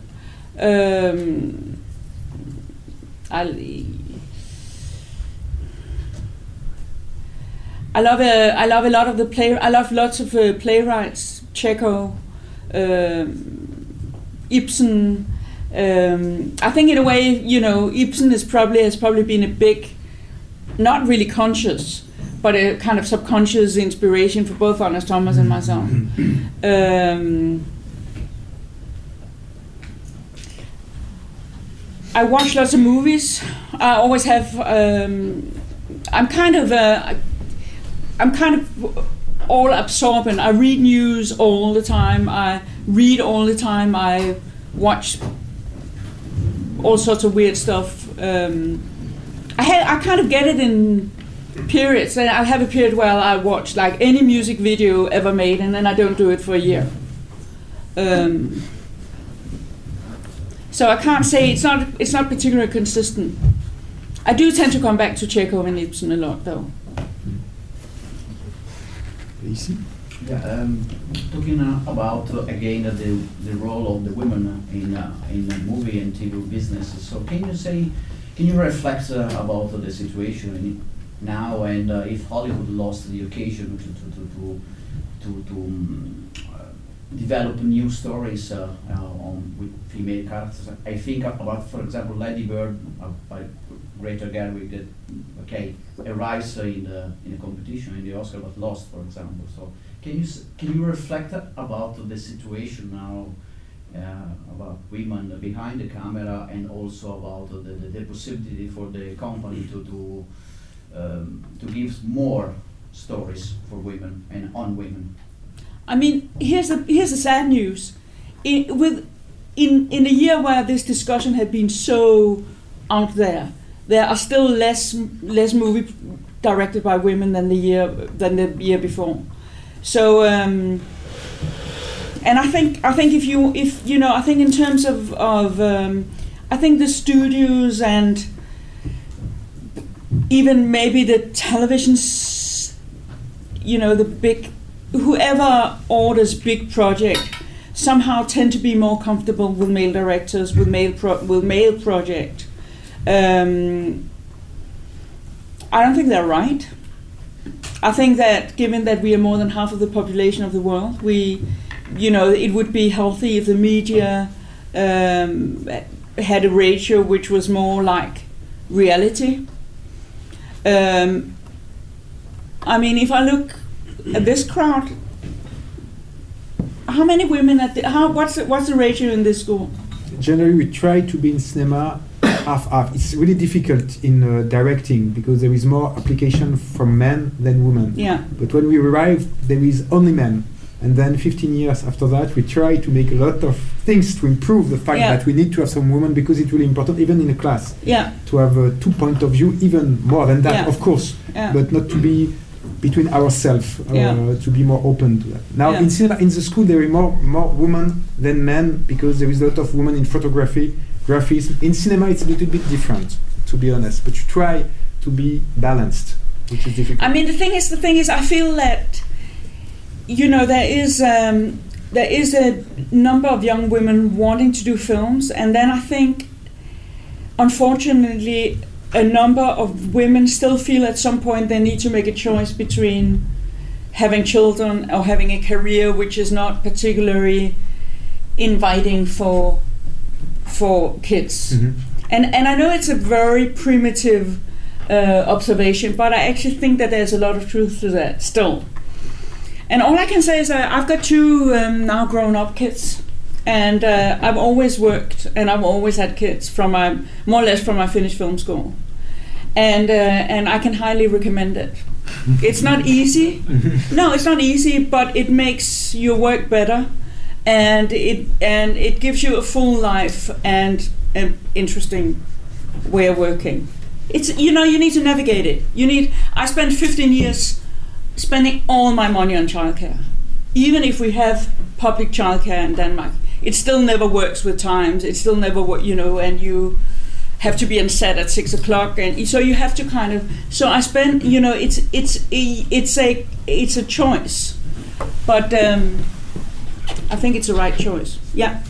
Um, I I love a, I love a lot of the play. I love lots of uh, playwrights. Chekhov, um, Ibsen. Um, I think in a way, you know, Ibsen is probably has probably been a big, not really conscious, but a kind of subconscious inspiration for both Anders Thomas and myself. Um, I watch lots of movies. I always have. Um, I'm kind of. Uh, I'm kind of all absorbent. I read news all the time. I read all the time. I watch all sorts of weird stuff. Um, I ha- I kind of get it in periods. I have a period where I watch like any music video ever made, and then I don't do it for a year. Um, so I can't say it's not it's not particularly consistent. I do tend to come back to Chekhov and Ibsen a lot, though. Ici. Yeah, um, talking uh, about uh, again uh, the the role of the women uh, in uh, in the movie and TV businesses. So can you say, can you reflect uh, about uh, the situation in now and uh, if Hollywood lost the occasion to to to to to, to um, develop new stories uh, uh, on with female characters? I think about, for example, Lady Bird uh, by Greta Gerwig that okay a uh, in the in the competition in the Oscar but lost, for example. So can you can you reflect about the situation now uh, about women behind the camera and also about the, the, the possibility for the company to to um, to give more stories for women and on women. I mean, here's the here's the sad news. In, with in in a year where this discussion had been so out there, there are still less less movie directed by women than the year than the year before. So, um, and I think I think if you if you know I think in terms of of um, I think the studios and even maybe the television, you know, the big whoever orders big project somehow tend to be more comfortable with male directors with male pro- with male project. Um, I don't think they're right. I think that given that we are more than half of the population of the world, we, you know, it would be healthy if the media um, had a ratio which was more like reality. Um, I mean, if I look this crowd, how many women at the, how what's the, what's the ratio in this school? Generally, we try to be in cinema half half. It's really difficult in uh, directing because there is more application from men than women. Yeah. But when we arrived, there is only men. And then 15 years after that, we try to make a lot of things to improve the fact Yeah. that we need to have some women because it's really important, even in a class, Yeah. to have a two point of view, even more than that, Yeah. of course, Yeah. but not to be between ourselves, uh, Yeah. to be more open to that. Now, Yeah. in cinema, in the school, there are more more women than men because there is a lot of women in photography, graphism. In cinema, it's a little bit different, to be honest. But you try to be balanced, which is difficult. I mean, the thing is, the thing is, I feel that you know there is um, there is a number of young women wanting to do films, and then I think, unfortunately, a number of women still feel at some point they need to make a choice between having children or having a career which is not particularly inviting for for kids. Mhm. And and I know it's a very primitive uh, observation, but I actually think that there's a lot of truth to that still. And all I can say is I've got two um, now grown up kids, and uh, I've always worked and I've always had kids from my more or less from my Finnish film school, and uh, and I can highly recommend it. It's not easy. No, it's not easy, but it makes your work better, and it and it gives you a full life and an interesting way of working. It's you know you need to navigate it. You need. I spent 15 years spending all my money on childcare. Even if we have public childcare in Denmark, it still never works with times. It still never work, you know, and you have to be on set at six o'clock, and so you have to kind of. So I spend, you know, it's it's it's a it's a choice, but um, I think it's the right choice. Yeah.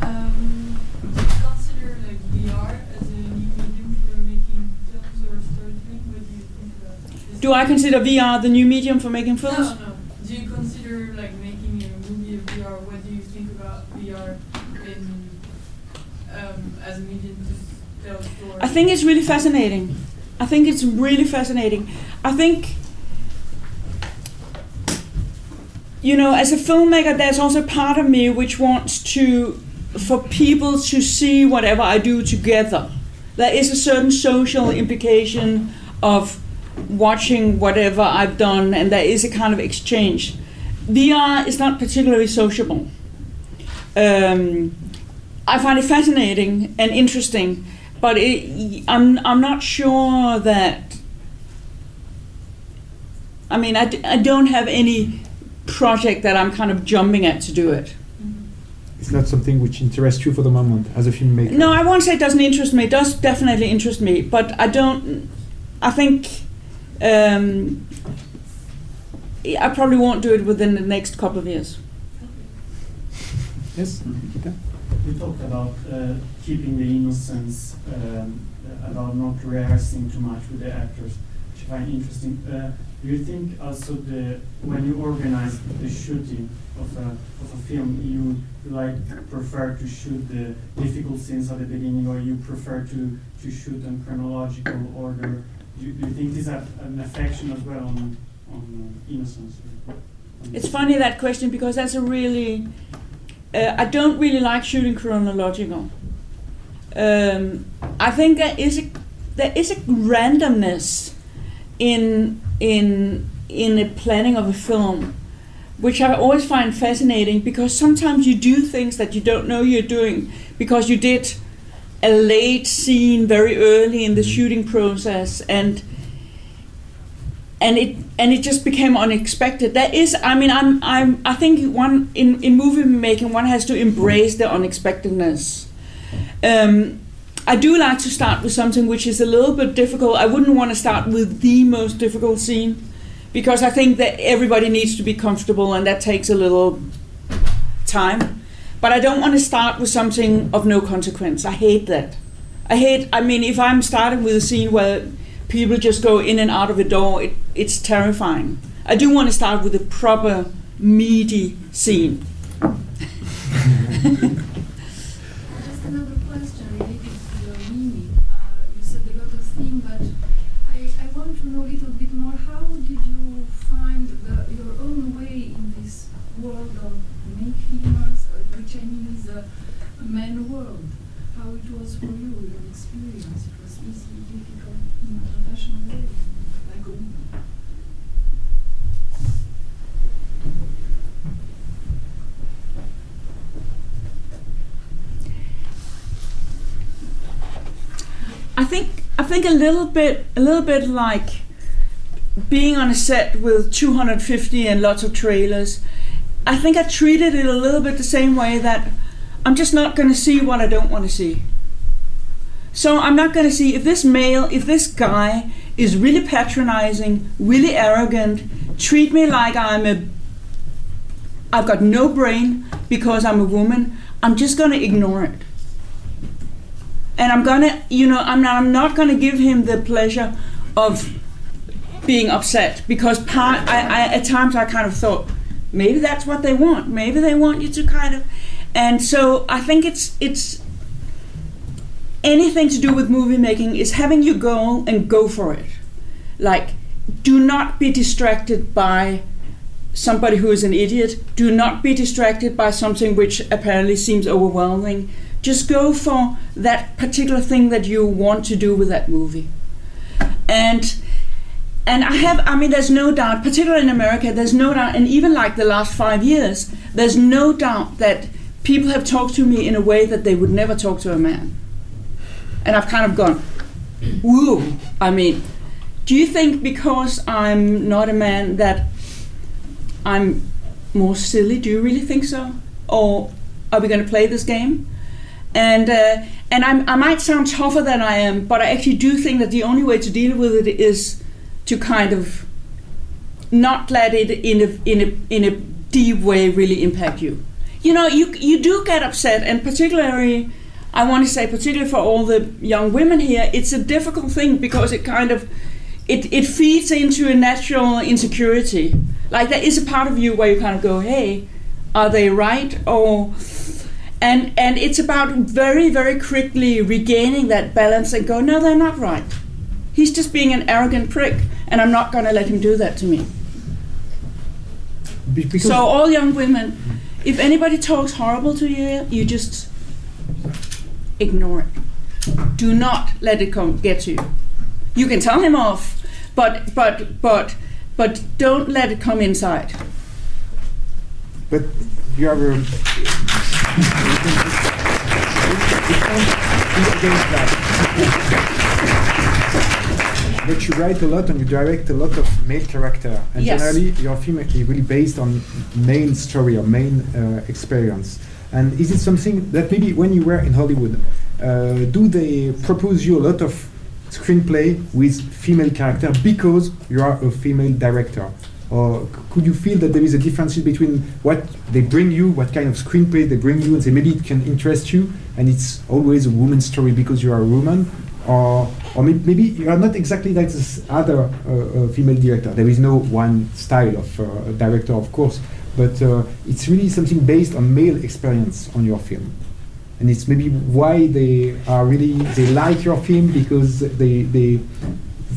Um, do you consider like VR as a new medium for making films or storytelling? What do you think about that? Is Do I consider VR the new medium for making films? No, no. Do you consider like making a movie of VR? What do you think about VR in um, as medium to tell stories? I think it's really fascinating. I think it's really fascinating. I think, you know, as a filmmaker, there's also part of me which wants to, for people to see whatever I do together. There is a certain social implication of watching whatever I've done, and there is a kind of exchange. VR is not particularly sociable. Um, I find it fascinating and interesting, but it, I'm I'm not sure that. I mean, I, I don't have any project that I'm kind of jumping at to do it. It's not something which interests you for the moment as a filmmaker. No, I won't say it doesn't interest me. It does definitely interest me, but I don't. I think um, I probably won't do it within the next couple of years. Yes. You talked about uh, keeping the innocence, um, about not rehearsing too much with the actors, which I find interesting. Uh, do you think also the when you organize the shooting of a of a film, you like prefer to shoot the difficult scenes at the beginning, or you prefer to to shoot in chronological order? Do you, do you think this has an affection as well on on innocence? It's funny that question because that's a really. Uh, I don't really like shooting chronological. Um, I think there is a there is a randomness in in in the planning of a film, which I always find fascinating because sometimes you do things that you don't know you're doing because you did a late scene very early in the shooting process and and it and it just became unexpected. That is, I mean, I'm I'm I think one in in movie making one has to embrace the unexpectedness. Um, I do like to start with something which is a little bit difficult. I wouldn't want to start with the most difficult scene because I think that everybody needs to be comfortable and that takes a little time. But I don't want to start with something of no consequence. I hate that. I hate, I mean, if I'm starting with a scene where people just go in and out of a door, it, it's terrifying. I do want to start with a proper, meaty scene. Just another question related to the meaning. Uh, you said a lot of things, but I, I want to know a little bit more. How did you find the, your own way in this world of make I mean is a man world? How it was for you, your experience? It was easy, difficult, in a professional way, like a woman. I think I think a little bit a little bit like being on a set with 250 and lots of trailers. I think I treated it a little bit the same way that I'm just not going to see what I don't want to see. So I'm not going to see if this male, if this guy is really patronizing, really arrogant, treat me like I'm a I've got no brain because I'm a woman, I'm just going to ignore it. And I'm gonna, you know, I'm not, I'm not gonna give him the pleasure of being upset because part, I, I, at times I kind of thought maybe that's what they want. Maybe they want you to kind of, and so I think it's it's anything to do with movie making is having your goal and go for it. Like, do not be distracted by somebody who is an idiot. Do not be distracted by something which apparently seems overwhelming. Just go for that particular thing that you want to do with that movie. And and I have I mean there's no doubt, particularly in America, there's no doubt and even like the last five years, there's no doubt that people have talked to me in a way that they would never talk to a man. And I've kind of gone, woo. I mean, do you think because I'm not a man that I'm more silly? Do you really think so? Or are we going to play this game? And uh, and I'm, I might sound tougher than I am, but I actually do think that the only way to deal with it is to kind of not let it in a in a in a deep way really impact you. You know, you you do get upset, and particularly, I want to say, particularly for all the young women here, it's a difficult thing because it kind of it, it feeds into a natural insecurity. Like there is a part of you where you kind of go, hey, are they right? Or and and it's about very, very quickly regaining that balance and go, no, they're not right. He's just being an arrogant prick, and I'm not gonna let him do that to me. Because- So all young women, if anybody talks horrible to you, you just ignore it. Do not let it come get to you. You can tell him off, but but but but don't let it come inside. But you have a. But you write a lot and you direct a lot of male character, and Yes. generally your film is really based on main story or main uh, experience. And is it something that maybe when you were in Hollywood, uh, do they propose you a lot of screenplay with female character because you are a female director? Or could you feel that there is a difference between what they bring you, what kind of screenplay they bring you, and say maybe it can interest you, and it's always a woman's story because you are a woman, or or may- maybe you are not exactly like this other uh, uh, female director. There is no one style of uh, director, of course, but uh, it's really something based on male experience on your film and it's maybe why they are really they like your film because they they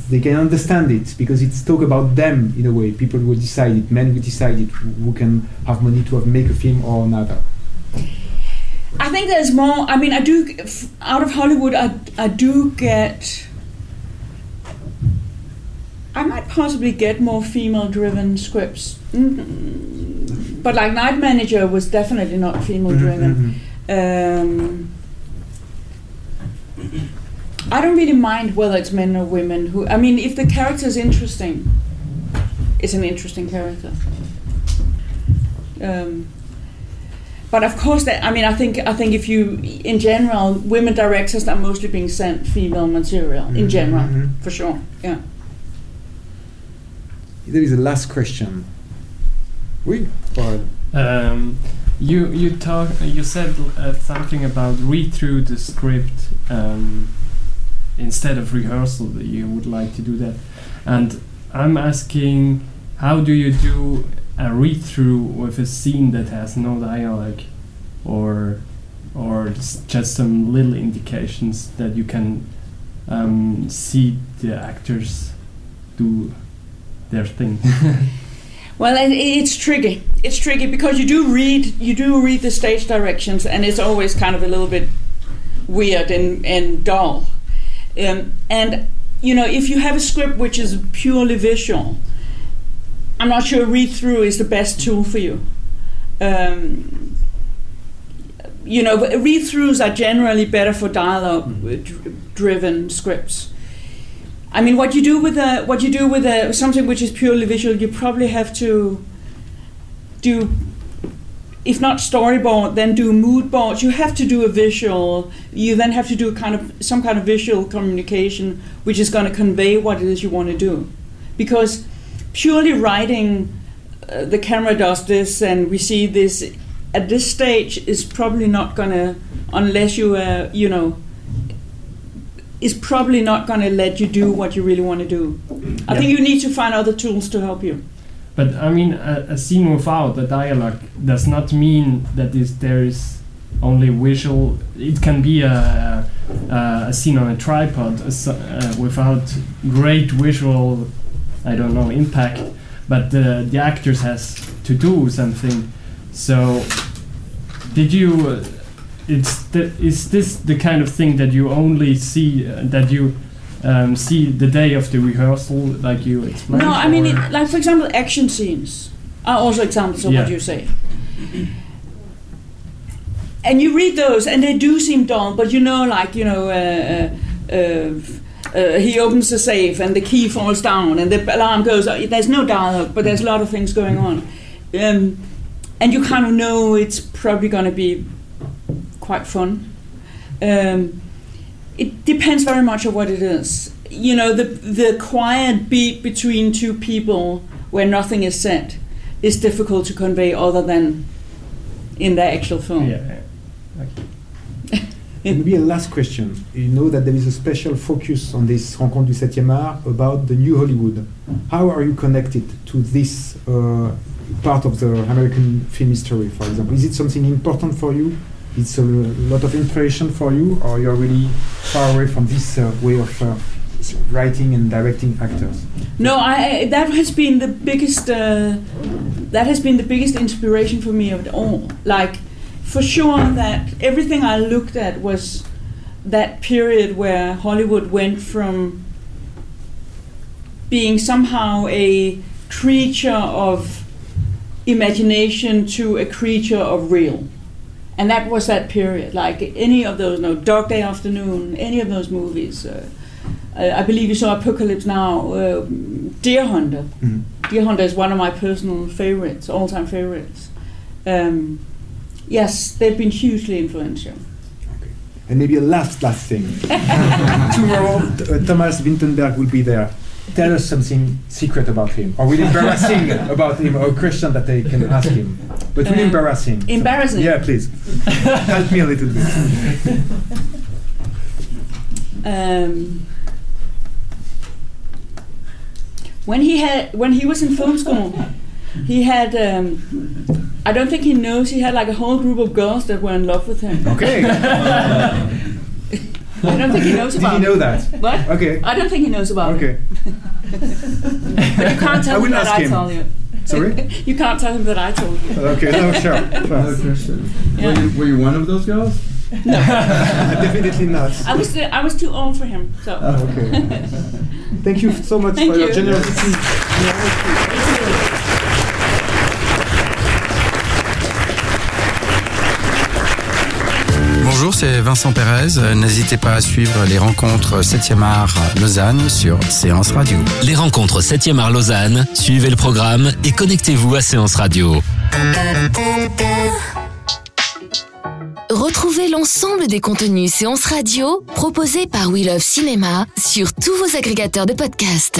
they can understand it because it's talk about them in a way people will decide it men will decide it who can have money to have make a film or another I think there's more. I mean, I do f- out of Hollywood. I I do get. I might possibly get more female-driven scripts, mm but like Night Manager was definitely not female-driven. Um, I don't really mind whether it's men or women. Who I mean, if the character is interesting, it's an interesting character. Um, but of course, that I mean, I think I think if you, in general, women directors are mostly being sent female material in Mhm, general, mhm. for sure. Yeah. there is a last question oui Paul. Um, you you talk you said uh, something about read through the script um, instead of rehearsal that you would like to do that, and I'm asking how do you do a read through with a scene that has no dialogue, or or just some little indications that you can um, see the actors do their thing. Well, it, it's tricky. It's tricky because you do read you do read the stage directions, and it's always kind of a little bit weird and, and dull. Um, and you know, if you have a script which is purely visual, I'm not sure read through is the best tool for you. Um, you know, read throughs are generally better for dialogue driven scripts. I mean, what you do with a what you do with a something which is purely visual, you probably have to do, if not storyboard, then do mood boards. You have to do a visual. You then have to do kind of some kind of visual communication, which is going to convey what it is you want to do, because purely writing, uh, the camera does this and we see this. At this stage, is probably not going to, unless you uh, you know is probably not going to let you do what you really want to do. I Yeah. think you need to find other tools to help you. But I mean, a, a scene without a dialogue does not mean that is, there is only visual. It can be a, a, a scene on a tripod a uh, without great visual, I don't know, impact. But the, the actors has to do something. So, did you? Uh, it's the, is this the kind of thing that you only see uh, that you um, see the day of the rehearsal, like you explained? No, I mean, it, like for example, action scenes are also examples of what you say. And you read those, and they do seem dull, but you know, like you know, uh, uh, uh, uh, he opens the safe, and the key falls down, and the alarm goes. uh, There's no dialogue, but there's a lot of things going on, um, and you kind of know it's probably going to be quite fun. Um, it depends very much on what it is. You know, the the quiet beat between two people where nothing is said is difficult to convey other than in the actual film. Yeah. And maybe a last question. You know that there is a special focus on this Rencontre du 7e art about the new Hollywood. How are you connected to this uh, part of the American film history, for example? Is it something important for you? It's a lot of inspiration for you, or you're really far away from this uh, way of uh, writing and directing actors? No, I that has been the biggest uh, that has been the biggest inspiration for me of it all. Like for sure that everything I looked at was that period where Hollywood went from being somehow a creature of imagination to a creature of real. And that was that period. Like any of those, no, Dog Day Afternoon, any of those movies. Uh, I I believe you saw Apocalypse Now, uh, Deer Hunter. Mhm. Deer Hunter is one of my personal favorites, all-time favorites. Um, yes, they've been hugely influential. Okay. And maybe a last, last thing. Tomorrow, t- uh, Thomas Vinterberg will be there. Tell us something secret about him, or really embarrassing about him, or a question that they can ask him. But really Uh, embarrassing. embarrassing? Yeah, please. Help me a little bit. Um, when he had when he was in film school, he had. Um, I don't think he knows he had like a whole group of girls that were in love with him. Okay. I don't think he knows about. Did about. he know that? What? Okay. I don't think he knows about. Okay. it. But you can't tell I him that ask I him. told you. Sorry? you can't tell him that I told you. Okay, no, sure. Another question. Yeah. Were, you, were you one of those girls? No. Definitely not. I was I was too old for him. So. Ah, okay. Thank you so much Thank for your you. generosity. C'est Vincent Pérez. Euh, N'hésitez pas à suivre les rencontres 7e art Lausanne sur Séance Radio. Les rencontres 7e art Lausanne, suivez le programme et connectez-vous à Séance Radio. Retrouvez l'ensemble des contenus séances radio proposés par We Love Cinéma sur tous vos agrégateurs de podcasts.